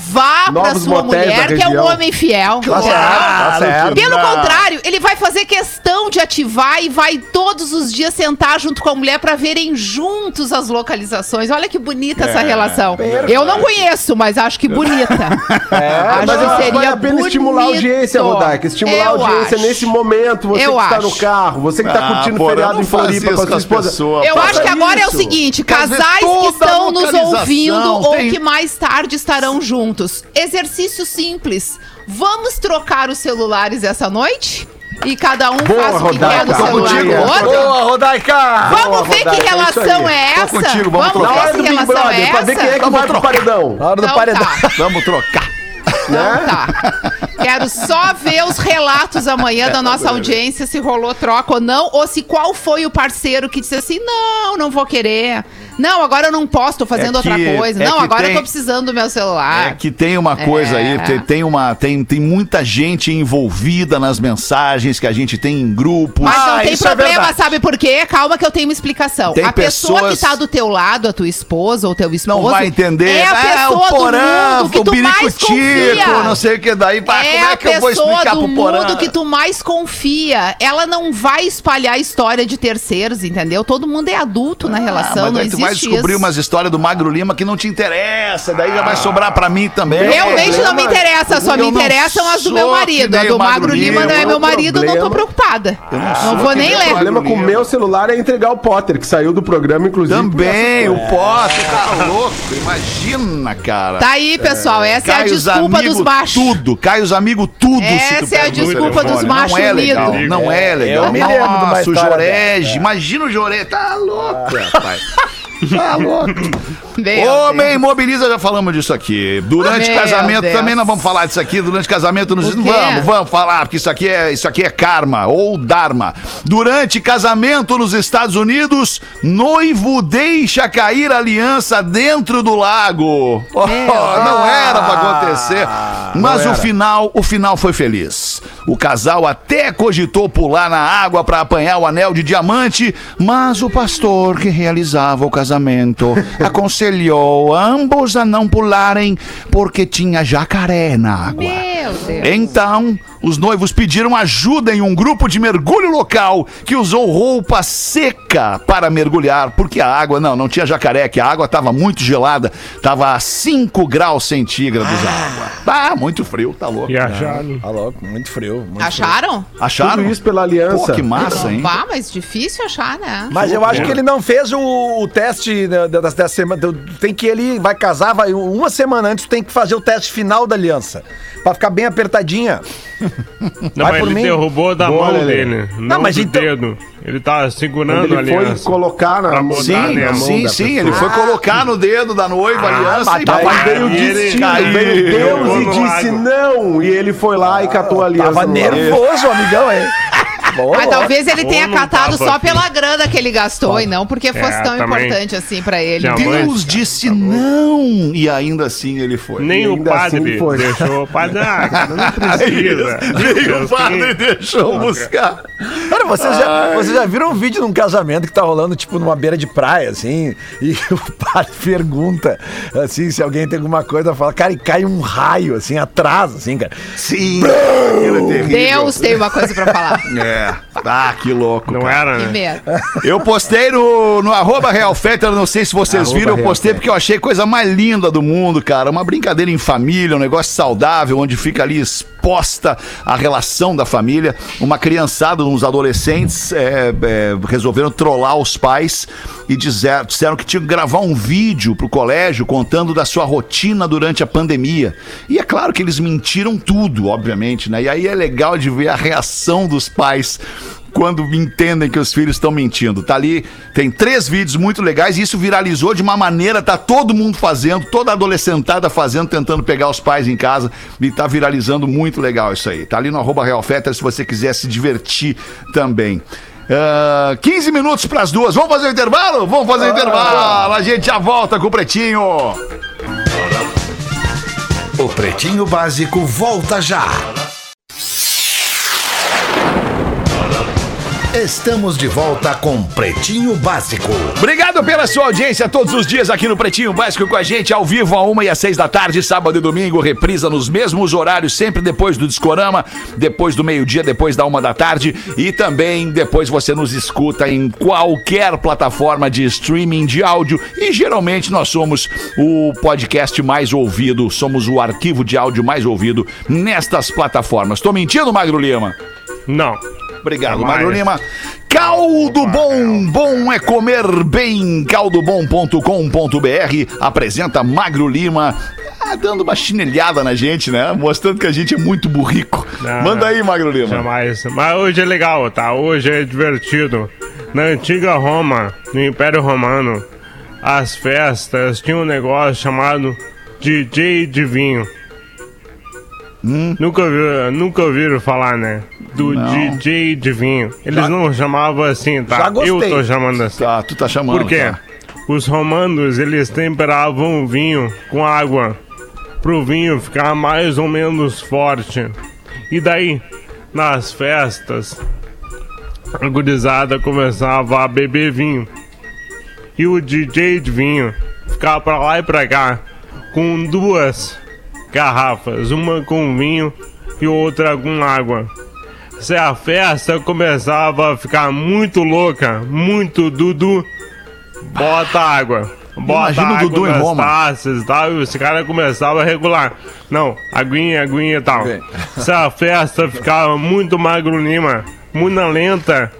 pra Novos sua motéis da mulher que é um região. homem fiel. Tá certo, tá certo. Pelo contrário, ele vai fazer questão de ativar e vai todos os dias sentar junto com a mulher pra verem juntos as localizações. Olha que bonita essa relação. Eu não conheço, mas acho que bonita. acho Mas eu acho que vale a pena estimular a audiência. Rodaica. Estimular a Eu audiência acho. nesse momento. Você Eu que está acho. no carro, você que está Ah, curtindo porra, feriado não em faz Floripa isso com a com sua as esposa. pessoas, Eu Faça acho que agora é o isso. seguinte: Quer dizer, casais que toda estão nos localização ouvindo ou tem- que mais tarde estarão juntos. Exercício simples. Vamos trocar os celulares essa noite? E cada um Boa, faz o que quer no celular do outro? Boa, Rodaica! Vamos ver que Rodaica, é relação é Tô essa? contigo, vamos trocar. Na ver que relação é Brother, pra ver essa? quem é que vai pro paredão. Na hora do Então paredão. tá. Vamos trocar. Então tá. Quero só ver os relatos amanhã da nossa audiência, se rolou troca ou não, ou se qual foi o parceiro que disse assim: não, não vou querer. Não, agora eu não posso, tô fazendo É que- outra coisa. é não, agora tem- eu tô precisando do meu celular. É que tem uma coisa aí, É. tem, tem uma, tem, tem muita gente envolvida nas mensagens que a gente tem em grupo. Mas não Ah, tem é problema, sabe por quê? Calma que eu tenho uma explicação. A pessoa pessoas- que tá do teu lado, a tua esposa ou teu esposo, não vai entender. é a Ah, pessoa do mundo que o tu mais confia. não sei o que daí. Pá, é como é que eu vou explicar pro porã? mundo que tu mais confia. Ela não vai espalhar a história de terceiros, entendeu? Todo mundo é adulto na Ah, relação, mas não tu vai descobrir isso. umas histórias do Magro Lima que não te interessa, daí já vai sobrar pra mim também. Realmente não me interessa, só me interessam as do meu marido. A do o Magro Magro Lima não é meu o marido, eu não tô preocupada. não Não, vou nem nem o O ler. problema com o meu celular é entregar o Potter, que saiu do programa, inclusive. Também, o por essa- Potter, tá louco. Imagina, cara. Tá aí, pessoal. Essa é a Cai os desculpa amigos dos machos. Tudo, cai os amigos tudo. Essa é a desculpa dos machos Não é legal, unidos. não é legal. Nossa, o Jorege, imagina o Jorege, tá louco, rapaz. Tá louco. Meu Homem Deus. imobiliza, já falamos disso aqui. Durante Meu casamento Deus. também nós vamos falar disso aqui. Durante casamento nos O quê? vamos, vamos falar, porque isso aqui é isso aqui é karma ou dharma. Durante casamento nos Estados Unidos, noivo deixa cair a aliança dentro do lago. Oh, não era pra acontecer, mas o final, o final foi feliz. O casal até cogitou pular na água para apanhar o anel de diamante, mas o pastor que realizava o casamento aconselhou ambos a não pularem porque tinha jacaré na água. Meu Deus. Então, os noivos pediram ajuda em um grupo de mergulho local que usou roupa seca para mergulhar, porque a água, não, não tinha jacaré, que a água estava muito gelada, estava a 5 graus centígrados a água. Ah, muito frio, tá louco. E acharam. Tá louco, muito frio. Muito frio. Acharam? Acharam? Tudo isso pela Pô, aliança. que massa, hein? Bah, mas difícil achar, né? Mas eu acho que ele não fez o, o teste da- da- dessa semana. Tem que ele vai casar, vai uma semana antes, tem que fazer o teste final da aliança. Pra ficar bem apertadinha. Não, Vai mas por ele mim. derrubou da Boa, mão Lelê. dele. Não, mas do então- dedo. Ele tá segurando Quando a ele foi aliança. colocar na mão- Sim, ali a mão sim, sim. Ele foi colocar no dedo da noiva a aliança mas e Aí veio o ele destino, caiu. veio Deus e disse lago. não. E ele foi lá e catou a aliança. Tava nervoso, amigão, hein? Boa, Mas talvez ele tenha catado só aqui. pela grana que ele gastou e não porque fosse É, tão também. importante assim pra ele. Mãe. Deus disse não. E ainda assim ele foi. Nem o padre assim foi. deixou. O padre, ah, não precisa. Nem o padre deixou buscar. Cara, vocês já, vocês já viram um vídeo de um casamento que tá rolando, tipo, numa beira de praia, assim, e o padre pergunta, assim, se alguém tem alguma coisa, fala, cara, e cai um raio, assim, atrás, assim, cara. Sim. É. Deus tem uma coisa pra falar. É. Ah, que louco. Não cara. era, Que né? medo. Eu postei no, no arroba Real Fetter, não sei se vocês Arroba viram, eu Real postei Fetter. porque eu achei coisa mais linda do mundo, cara. Uma brincadeira em família, um negócio saudável, onde fica ali exposta à relação da família. Uma criançada, uns adolescentes, é, é, resolveram trollar os pais e dizer- disseram que tinham que gravar um vídeo pro colégio contando da sua rotina durante a pandemia. E é claro que eles mentiram tudo, obviamente, né? E aí é legal de ver a reação dos pais quando entendem que os filhos estão mentindo. Tá ali, tem três vídeos muito legais e isso viralizou de uma maneira, tá todo mundo fazendo, toda adolescentada fazendo, tentando pegar os pais em casa e tá viralizando muito legal isso aí. Tá ali no arroba Real Fetter se você quiser se divertir também. Ah, 15 minutos para as duas. Vamos fazer o intervalo? Vamos fazer o intervalo. A gente já volta com o Pretinho. O Pretinho Básico volta já. Estamos de volta com Pretinho Básico. Obrigado pela sua audiência todos os dias aqui no Pretinho Básico com a gente, ao vivo, a uma e às seis da tarde, sábado e domingo, reprisa nos mesmos horários, sempre depois do Discorama, depois do meio-dia, depois da uma da tarde e também depois você nos escuta em qualquer plataforma de streaming de áudio e geralmente nós somos o podcast mais ouvido, somos o arquivo de áudio mais ouvido nestas plataformas. Tô mentindo, Magro Lima? Não. Obrigado. Magro Lima. Caldo Bom, bom é comer bem. Caldobom.com.br apresenta Magro Lima. ah, dando uma chinelhada na gente, né? Mostrando que a gente é muito burrico. Não, Manda não. aí, Magro Lima. Jamais. Mas hoje é legal, tá? Hoje é divertido. Na antiga Roma, no Império Romano, as festas tinham um negócio chamado DJ de vinho. Nunca, ouviram, nunca ouviram falar, né? Do Não. DJ de vinho. Eles não chamavam assim, tá? Já gostei. Eu tô chamando assim. Tá, tu tá chamando. Por quê? tá. Os romanos, eles temperavam o vinho com água pro vinho ficar mais ou menos forte. E daí, nas festas, a gurizada começava a beber vinho. E o DJ de vinho ficava pra lá e pra cá com duas garrafas, uma com vinho e outra com água. Se a festa começava a ficar muito louca, muito dudu, bota água. Bota Imagina o água Dudu em nas Roma. taças e tal, e os caras começavam a regular. Não, aguinha, aguinha e tal. Se a festa ficava muito magro lima, muito lenta,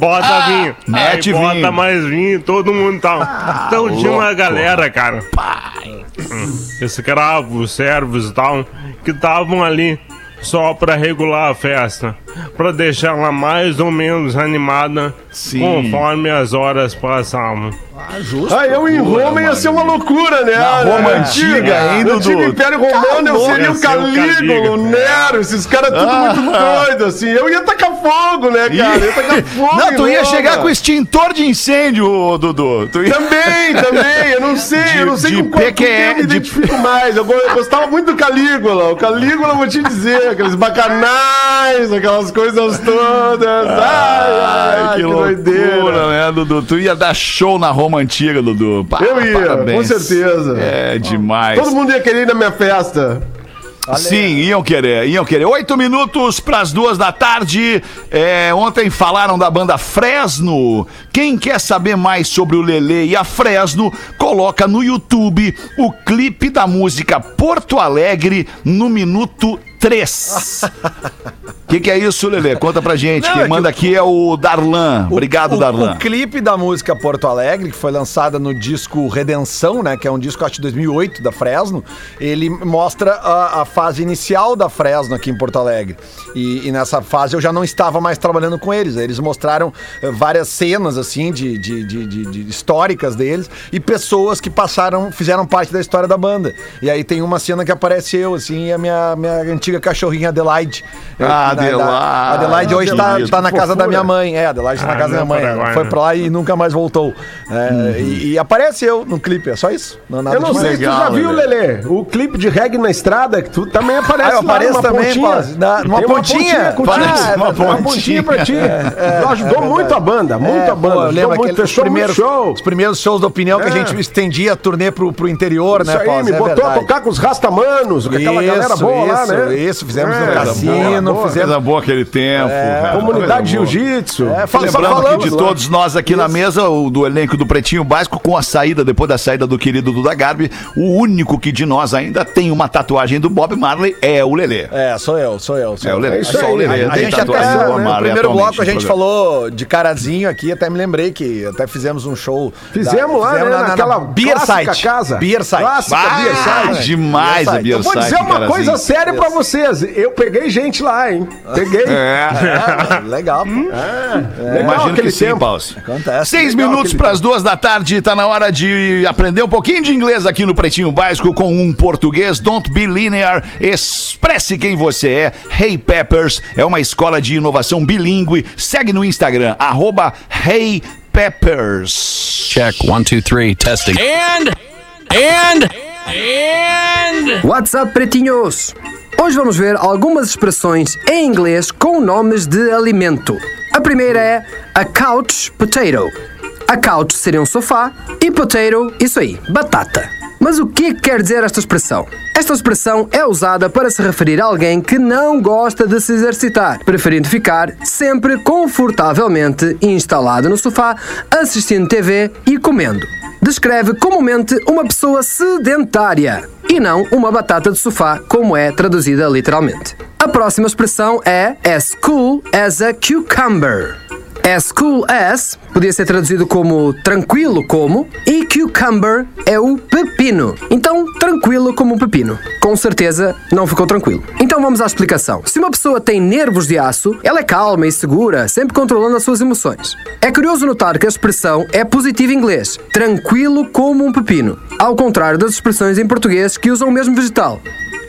bota vinho. Ah, mete Aí bota vinho. mais vinho, todo mundo tal. então tinha uma galera, cara, escravos, servos e tal, que estavam ali só pra regular a festa, pra deixar ela mais ou menos animada Sim. conforme as horas passavam. Ah, eu em Roma ia ser uma loucura, né? Na Roma É, antiga, hein, No Dudu? antigo Império Romano eu seria Ia o ser o Calígulo, Calígulo. o Nero, esses caras tudo Ah. muito doido, assim. Eu ia tacar fogo, né, cara? Eu ia tacar fogo. Não, tu ia Roma. chegar com extintor de incêndio, Dudu. Tu ia... Também, também, eu não sei, De- eu não sei de com qual PQE, eu me de- identifico mais. Eu, go- eu gostava muito do Calígula. O Calígula, eu vou te dizer, aqueles bacanais, aquelas coisas todas. Ai, ai, Ai, que, doideira. Loucura, né, Dudu? Tu ia dar show na Roma antiga, Dudu. Pa- Eu ia, parabéns. com certeza. É demais. Todo mundo ia querer ir na minha festa. Sim, iam querer, iam querer. Oito minutos para as duas da tarde. É, ontem falaram da banda Fresno. Quem quer saber mais sobre o Lelê e a Fresno, coloca no YouTube o clipe da música Porto Alegre no minuto 3. O que, que é isso, Lelê? Conta pra gente. Não, Quem é que manda o- aqui é o Darlan. Obrigado, o, Darlan. O clipe da música Porto Alegre, que foi lançada no disco Redenção, né? Que é um disco, acho, de 2008, da Fresno. Ele mostra a, a fase inicial da Fresno aqui em Porto Alegre. E, e nessa fase eu já não estava mais trabalhando com eles. Eles mostraram eh, várias cenas, assim, de, de, de- de- de históricas deles. E pessoas que passaram, fizeram parte da história da banda. E aí tem uma cena que aparece eu, assim, e a minha, minha antiga cachorrinha Adelaide. Ah, da- Adelaide. Adelaide hoje tá, Adelaide, tá na que casa da minha mãe. É, Adelaide tá na Ah, casa da minha mãe. Paraguai, foi né? pra lá e nunca mais voltou. É, e, e aparece eu no clipe, é só isso. Não, é nada Eu não sei se tu já viu, Lelê. O clipe de reggae na estrada, que tu também aparece Ah, eu lá apareço numa também, pontinha. pô, na- numa Tem uma pontinha? Parece Ah, uma uma pontinha pontinha. pra ti. Tu ajudou muito a banda, muito É, a banda. lembro muito, aqueles fechou primeiros, muito show. os primeiros shows da opinião que a É. gente estendia a turnê pro, pro interior, Isso né, aí, Paulo? me É botou verdade. a tocar com os Rastamanos, com aquela galera boa lá, né? Isso, fizemos no É, coisa cassino, boa, fizemos. Coisa boa aquele tempo. cara. Comunidade. Jiu-Jitsu. É, fala- só Lembrando falamos que de lá. todos nós aqui na mesa, o do elenco do Pretinho Básico, com a saída, depois da saída do querido Duda Garbi, o único que de nós ainda tem uma tatuagem do Bob Marley é o Lelê. É, sou eu, sou eu. Sou É o eu. Lelê. É isso só aí. o Lelê. A tem gente até, Bob no primeiro bloco, a no gente falou de carazinho aqui, até me lembrei que até fizemos um show. Fizemos lá, né, naquela Beer clássica Site. casa. Beer Site. Clássica Ah, Beer Site. demais a Beer Beer Eu vou dizer Site, uma coisa séria pra vocês. Eu peguei gente lá, hein? Peguei. É, É, legal, pô. Legal imagino aquele que sim, tempo. Pause. Acontece. Seis Legal minutos para as duas da tarde, tá na hora de aprender um pouquinho de inglês aqui no Pretinho Básico com um português. Don't be linear, expresse quem você é. Hey Peppers é uma escola de inovação bilíngue. Segue no Instagram, arroba Hey Peppers. Check one, two, three, testing. And, and, and. What's up, pretinhos? Hoje vamos ver algumas expressões em inglês com nomes de alimento. A primeira é a couch potato. A couch seria um sofá e potato, isso aí, batata. Mas o que quer dizer esta expressão? Esta expressão é usada para se referir a alguém que não gosta de se exercitar, preferindo ficar sempre confortavelmente instalado no sofá, assistindo TV e comendo descreve comumente uma pessoa sedentária e não uma batata de sofá, como é traduzida literalmente. A próxima expressão é as cool as a cucumber. As cool as podia ser traduzido como tranquilo como e cucumber é o pepino. Então, tranquilo como um pepino. Com certeza não ficou tranquilo. Então vamos à explicação. Se uma pessoa tem nervos de aço, ela é calma e segura, sempre controlando as suas emoções. É curioso notar que a expressão é positiva em inglês, tranquilo como um pepino, ao contrário das expressões em português que usam o mesmo vegetal.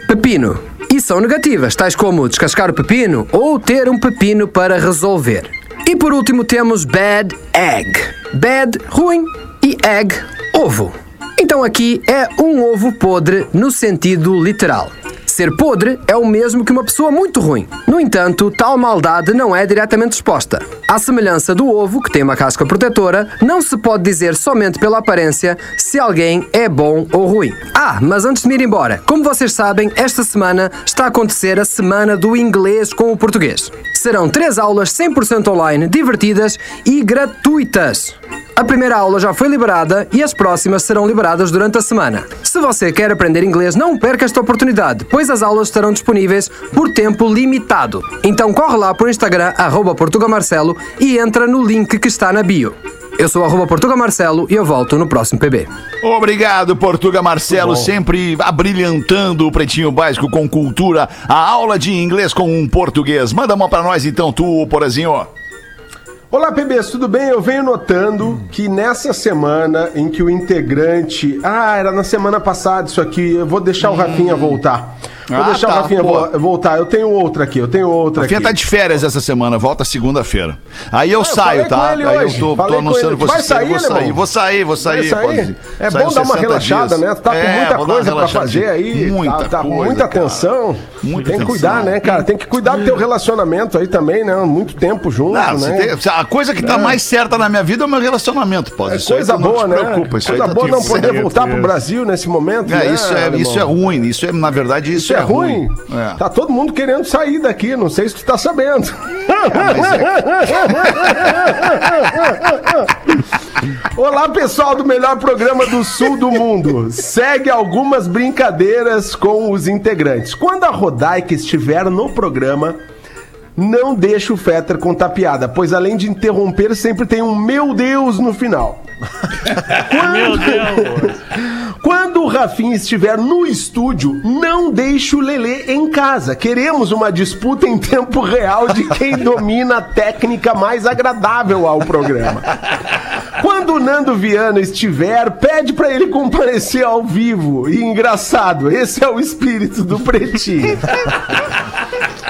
Pepino. E são negativas, tais como descascar o pepino ou ter um pepino para resolver. E por último temos bad egg. Bad, ruim, e egg, ovo. Então aqui é um ovo podre no sentido literal. Ser podre é o mesmo que uma pessoa muito ruim. No entanto, tal maldade não é diretamente exposta. À semelhança do ovo, que tem uma casca protetora, não se pode dizer somente pela aparência se alguém é bom ou ruim. Ah, mas antes de me ir embora, como vocês sabem, esta semana está a acontecer a Semana do Inglês com o Português. Serão três aulas 100% online, divertidas e gratuitas. A primeira aula já foi liberada e as próximas serão liberadas durante a semana. Se você quer aprender inglês, não perca esta oportunidade, pois as aulas estarão disponíveis por tempo limitado. Então corre lá para o Instagram, arroba portugamarcelo, e entra no link que está na bio. Eu sou arroba portugamarcelo e eu volto no próximo PB. Obrigado, Portuga Marcelo, sempre abrilhantando o Pretinho Básico com cultura, a aula de inglês com um português. Manda uma pra nós então, tu, Porazinho. Olá, PBs, tudo bem? Eu venho notando que nessa semana em que o integrante. Ah, era na semana passada isso aqui. Eu vou deixar o Rafinha voltar. Vou Ah, deixar tá, o Rafinha pô. voltar. Eu tenho outra aqui, eu tenho outra Rafinha aqui. tá de férias essa semana, volta segunda-feira. Aí eu, eu saio, tá? Aí hoje, eu tô, falei tô anunciando você. Vai sair, vou sair, vou sair, vou sair. Vai sair? É bom dar uma 60 relaxada, dias. né? Tá com É, muita vou dar uma coisa pra fazer aí. Muita tá, tá com coisa, muita atenção. Muita tem que cuidar, né, cara? Tem que cuidar do teu relacionamento aí também, né? Muito tempo junto, Não, né? tem- a coisa que tá mais certa na minha vida é o meu relacionamento, pode É coisa boa, né? preocupa, coisa tá boa não poder voltar pro Brasil nesse momento, É, né, isso, é, é ruim, isso é, na verdade, isso, Isso é ruim. É. Tá todo mundo querendo sair daqui, não sei se tu tá sabendo. Olá, pessoal do melhor programa do sul do mundo. Segue algumas brincadeiras com os integrantes. Quando a Rodaica estiver no programa, não deixe o Fetter contar piada, pois além de interromper, sempre tem um meu Deus no final. Meu Deus. Quando o Rafinha estiver no estúdio, não deixe o Lelê em casa. Queremos uma disputa em tempo real de quem domina a técnica mais agradável ao programa. Quando o Nando Viana estiver, pede pra ele comparecer ao vivo. E engraçado, esse é o espírito do Pretinho.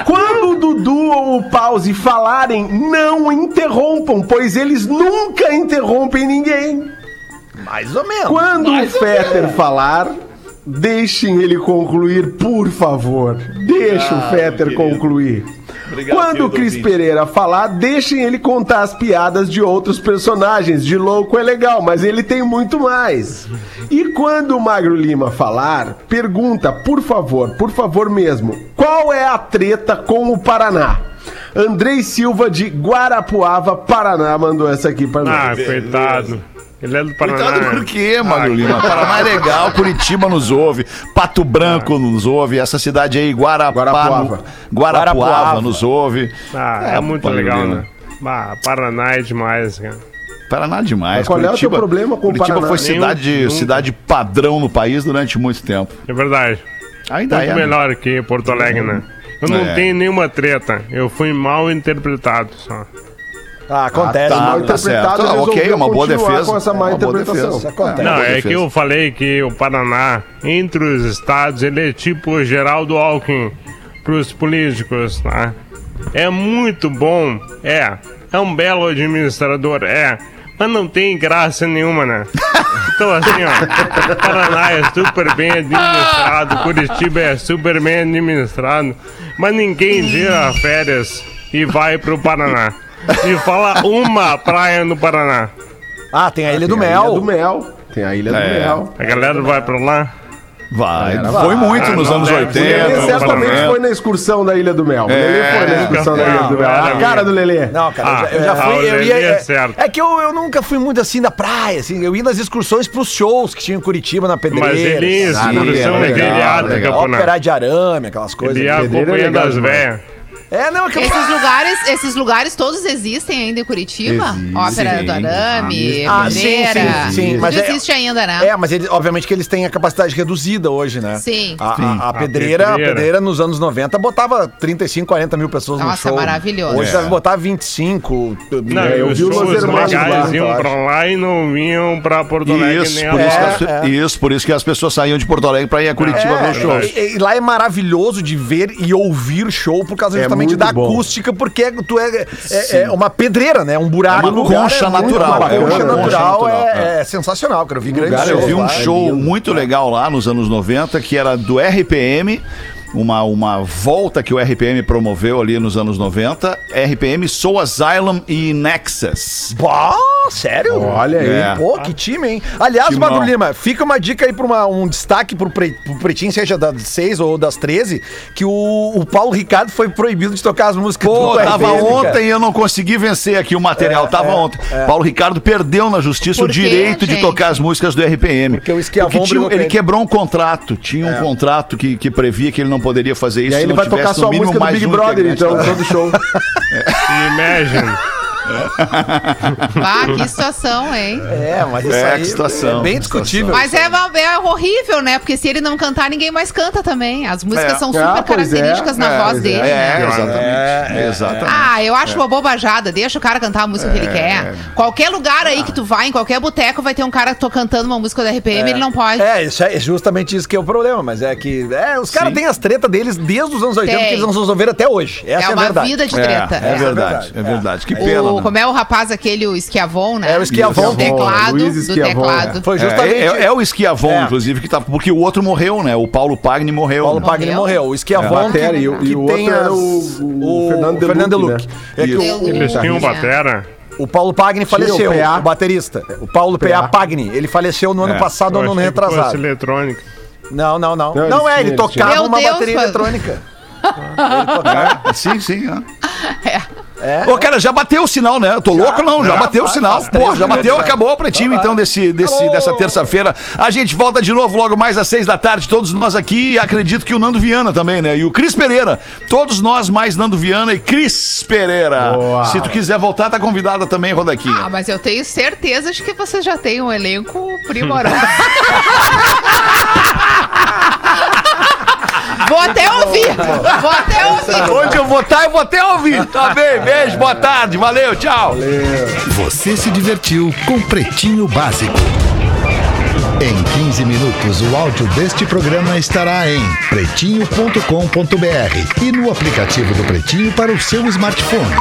Quando o Dudu ou o Pause falarem, não interrompam, pois eles nunca interrompem ninguém. Mais ou menos. Quando o Fetter falar, deixem ele concluir, por favor. Deixa o Fetter concluir. Quando o Cris Pereira falar, deixem ele contar as piadas de outros personagens. De louco é legal, mas ele tem muito mais. E quando o Magro Lima falar, pergunta, por favor, por favor mesmo, qual é a treta com o Paraná? Andrei Silva de Guarapuava, Paraná, mandou essa aqui pra Ah, nós. coitado. Ele é do Paraná. Coitado por quê, Magro Ah, Lima? Paraná é legal, Curitiba nos ouve, Pato Branco nos ouve, essa cidade aí, Guarapá, Guarapuava. Guarapuava, Guarapuava. nos ouve. Ah, é, muito Magro legal, Lima. né? Ah, Paraná é demais, cara. Paraná demais. Mas qual é o teu problema com o Curitiba Paraná? foi cidade, Nenhum, cidade padrão no país durante muito tempo. É verdade. Ainda Muito é. né? melhor que Porto Alegre, né? Eu não É. tenho nenhuma treta. Eu fui mal interpretado só. Ah, acontece. Ah, mal tá, tá interpretado. Ah, ok, é uma boa defesa. com essa má É uma boa interpretação. defesa. Acontece. Não, é que eu falei que o Paraná, entre os estados, ele é tipo Geraldo Alckmin pros políticos, tá? É muito bom, é. É um belo administrador, é. Mas não tem graça nenhuma, né? Então assim, ó, Paraná é super bem administrado, Curitiba é super bem administrado, mas ninguém tira férias e vai pro Paraná. Me fala uma praia no Paraná. Ah, tem a Ilha do Tem a Ilha Mel. do Mel. Tem a Ilha do É. Mel. A galera vai pra lá. Vai. Era, Foi muito Ah, nos não anos deve 80. O Lelê certamente foi na excursão da Ilha do Mel. É, Lelê foi na excursão da nunca Ilha do fui. Mel. A Não, cara do Lelê. Não, cara, eu já- Ah, eu já é. fui. Ah, o eu ia, é é, certo. é que eu, eu nunca fui muito assim da praia, assim. Eu ia nas excursões pros shows que tinha em Curitiba, na Pedreira. Mas ele Ah, não, excursão legal, geriátrica, legal. pô, né? Ópera de arame, aquelas coisas. Ele ia Pedreira é acompanhando legal as demais. velhas. É, não, é que. Esses lugares, esses lugares todos existem ainda em Curitiba? Existe. Ópera do Arame, Ah, sim, Pedreira. sim, sim, Tudo mas é- existe ainda, né? É, mas eles, obviamente que eles têm a capacidade reduzida hoje, né? Sim. A, a- Sim. a A pedreira, a pedreira. pedreira nos anos 90 botava 35, 40 mil pessoas no Nossa, show. maravilhoso. Hoje É. deve botar 25. Não, É, eu os vi o Los shows legais lá, iam pra lá e não vinham pra Porto Alegre Isso nem por a isso, que pau. as, É, é. isso, por isso que as pessoas saíam de Porto Alegre pra ir a Curitiba ver o show. É, e, e lá é maravilhoso de ver e ouvir show por causa É justamente muito da bom. acústica, porque é- tu é, é, é uma pedreira, né? Um buraco. É uma O lugar concha é natural, é uma concha natural é, é sensacional, cara. Eu vi é Eu vi um lá. show muito legal lá nos anos 90, que era do RPM, uma, uma volta que o RPM promoveu ali nos anos 90. RPM, Soul Asylum e Nexus. Bah, sério? Olha aí. É. Pô, que time, hein? Aliás, Timão. Magro Lima, fica uma dica aí pra uma- um destaque pro, pre, pro Pretinho, seja das 6 ou das 13, que o, o Paulo Ricardo foi proibido de tocar as músicas Pô, do tava RPM, cara. ontem e eu não consegui vencer aqui o material. tava ontem. Paulo Ricardo perdeu na justiça Por o quê, direito de gente? tocar as músicas do RPM. Porque o Esquiavon Porque tinha- ele ele. quebrou um contrato. Tinha um contrato que, que previa que ele não poderia fazer isso E aí ele não vai tocar só a música do Big Brother, então, da- todo show. Imagine. Ah, que situação, hein? É, mas isso É, aí que situação, é bem discutível. Mas é, é horrível, né? Porque se ele não cantar, ninguém mais canta também. As músicas É. são super Ah, pois é. características na É, voz é. dele, É, né? exatamente. exatamente. Ah, eu acho uma bobajada. Deixa o cara cantar a música que ele quer. Qualquer lugar aí que tu vai, em qualquer boteco, vai ter um cara tô cantando uma música do RPM, ele não pode. É, isso é justamente isso que é o problema, mas é que é, os caras têm as tretas deles desde os anos 80 Tem. que eles não resolveram até hoje. Essa É é, uma verdade. vida de É, treta. é, verdade, é verdade. Que pena. O, né? Como é o rapaz aquele, o Esquiavon, né? É, o Esquiavon. Do teclado, Luiz do Esquiavon, teclado. Foi É, justamente é, é o Esquiavon, É. inclusive, que tá. Porque o outro morreu, né? O Paulo Pagni morreu. Paulo né? Pagni Morreu? morreu. O Esquiavon É. Batera, e o- e o outro tem era as- o- o Fernando Deluc, Fernando Deluc. né? É que Isso. o, Eles tinham É. batera. o Paulo Pagni faleceu, o o, PA. baterista. O Paulo PA, PA. Pagni. Ele faleceu no ano É. passado ou no ano que retrasado. eletrônica. Não, não, não. Não, Não, eles é, ele tocava uma Deus, bateria mano. eletrônica. É, sim, sim. É. É. Ô, cara, já bateu o sinal, né? Eu tô louco, não. Já, já, bateu o sinal. Pô, já bateu, acabou o pretinho, então, desse, desse, dessa terça-feira. A gente volta de novo logo mais às seis da tarde, todos nós aqui. E acredito que o Nando Viana também, né? E o Cris Pereira. Todos nós, mais Nando Viana e Cris Pereira. Boa. Se tu quiser voltar, tá convidada também, Ah, Rodequinha. mas eu tenho certeza de que você já tem um elenco primoroso. Vou até ouvir. Vou até ouvir. Onde eu votar, eu vou até ouvir. Tá bem, beijo, boa tarde, valeu, tchau. Você se divertiu com Pretinho Básico. Em 15 minutos, o áudio deste programa estará em pretinho.com.br e no aplicativo do Pretinho para o seu smartphone.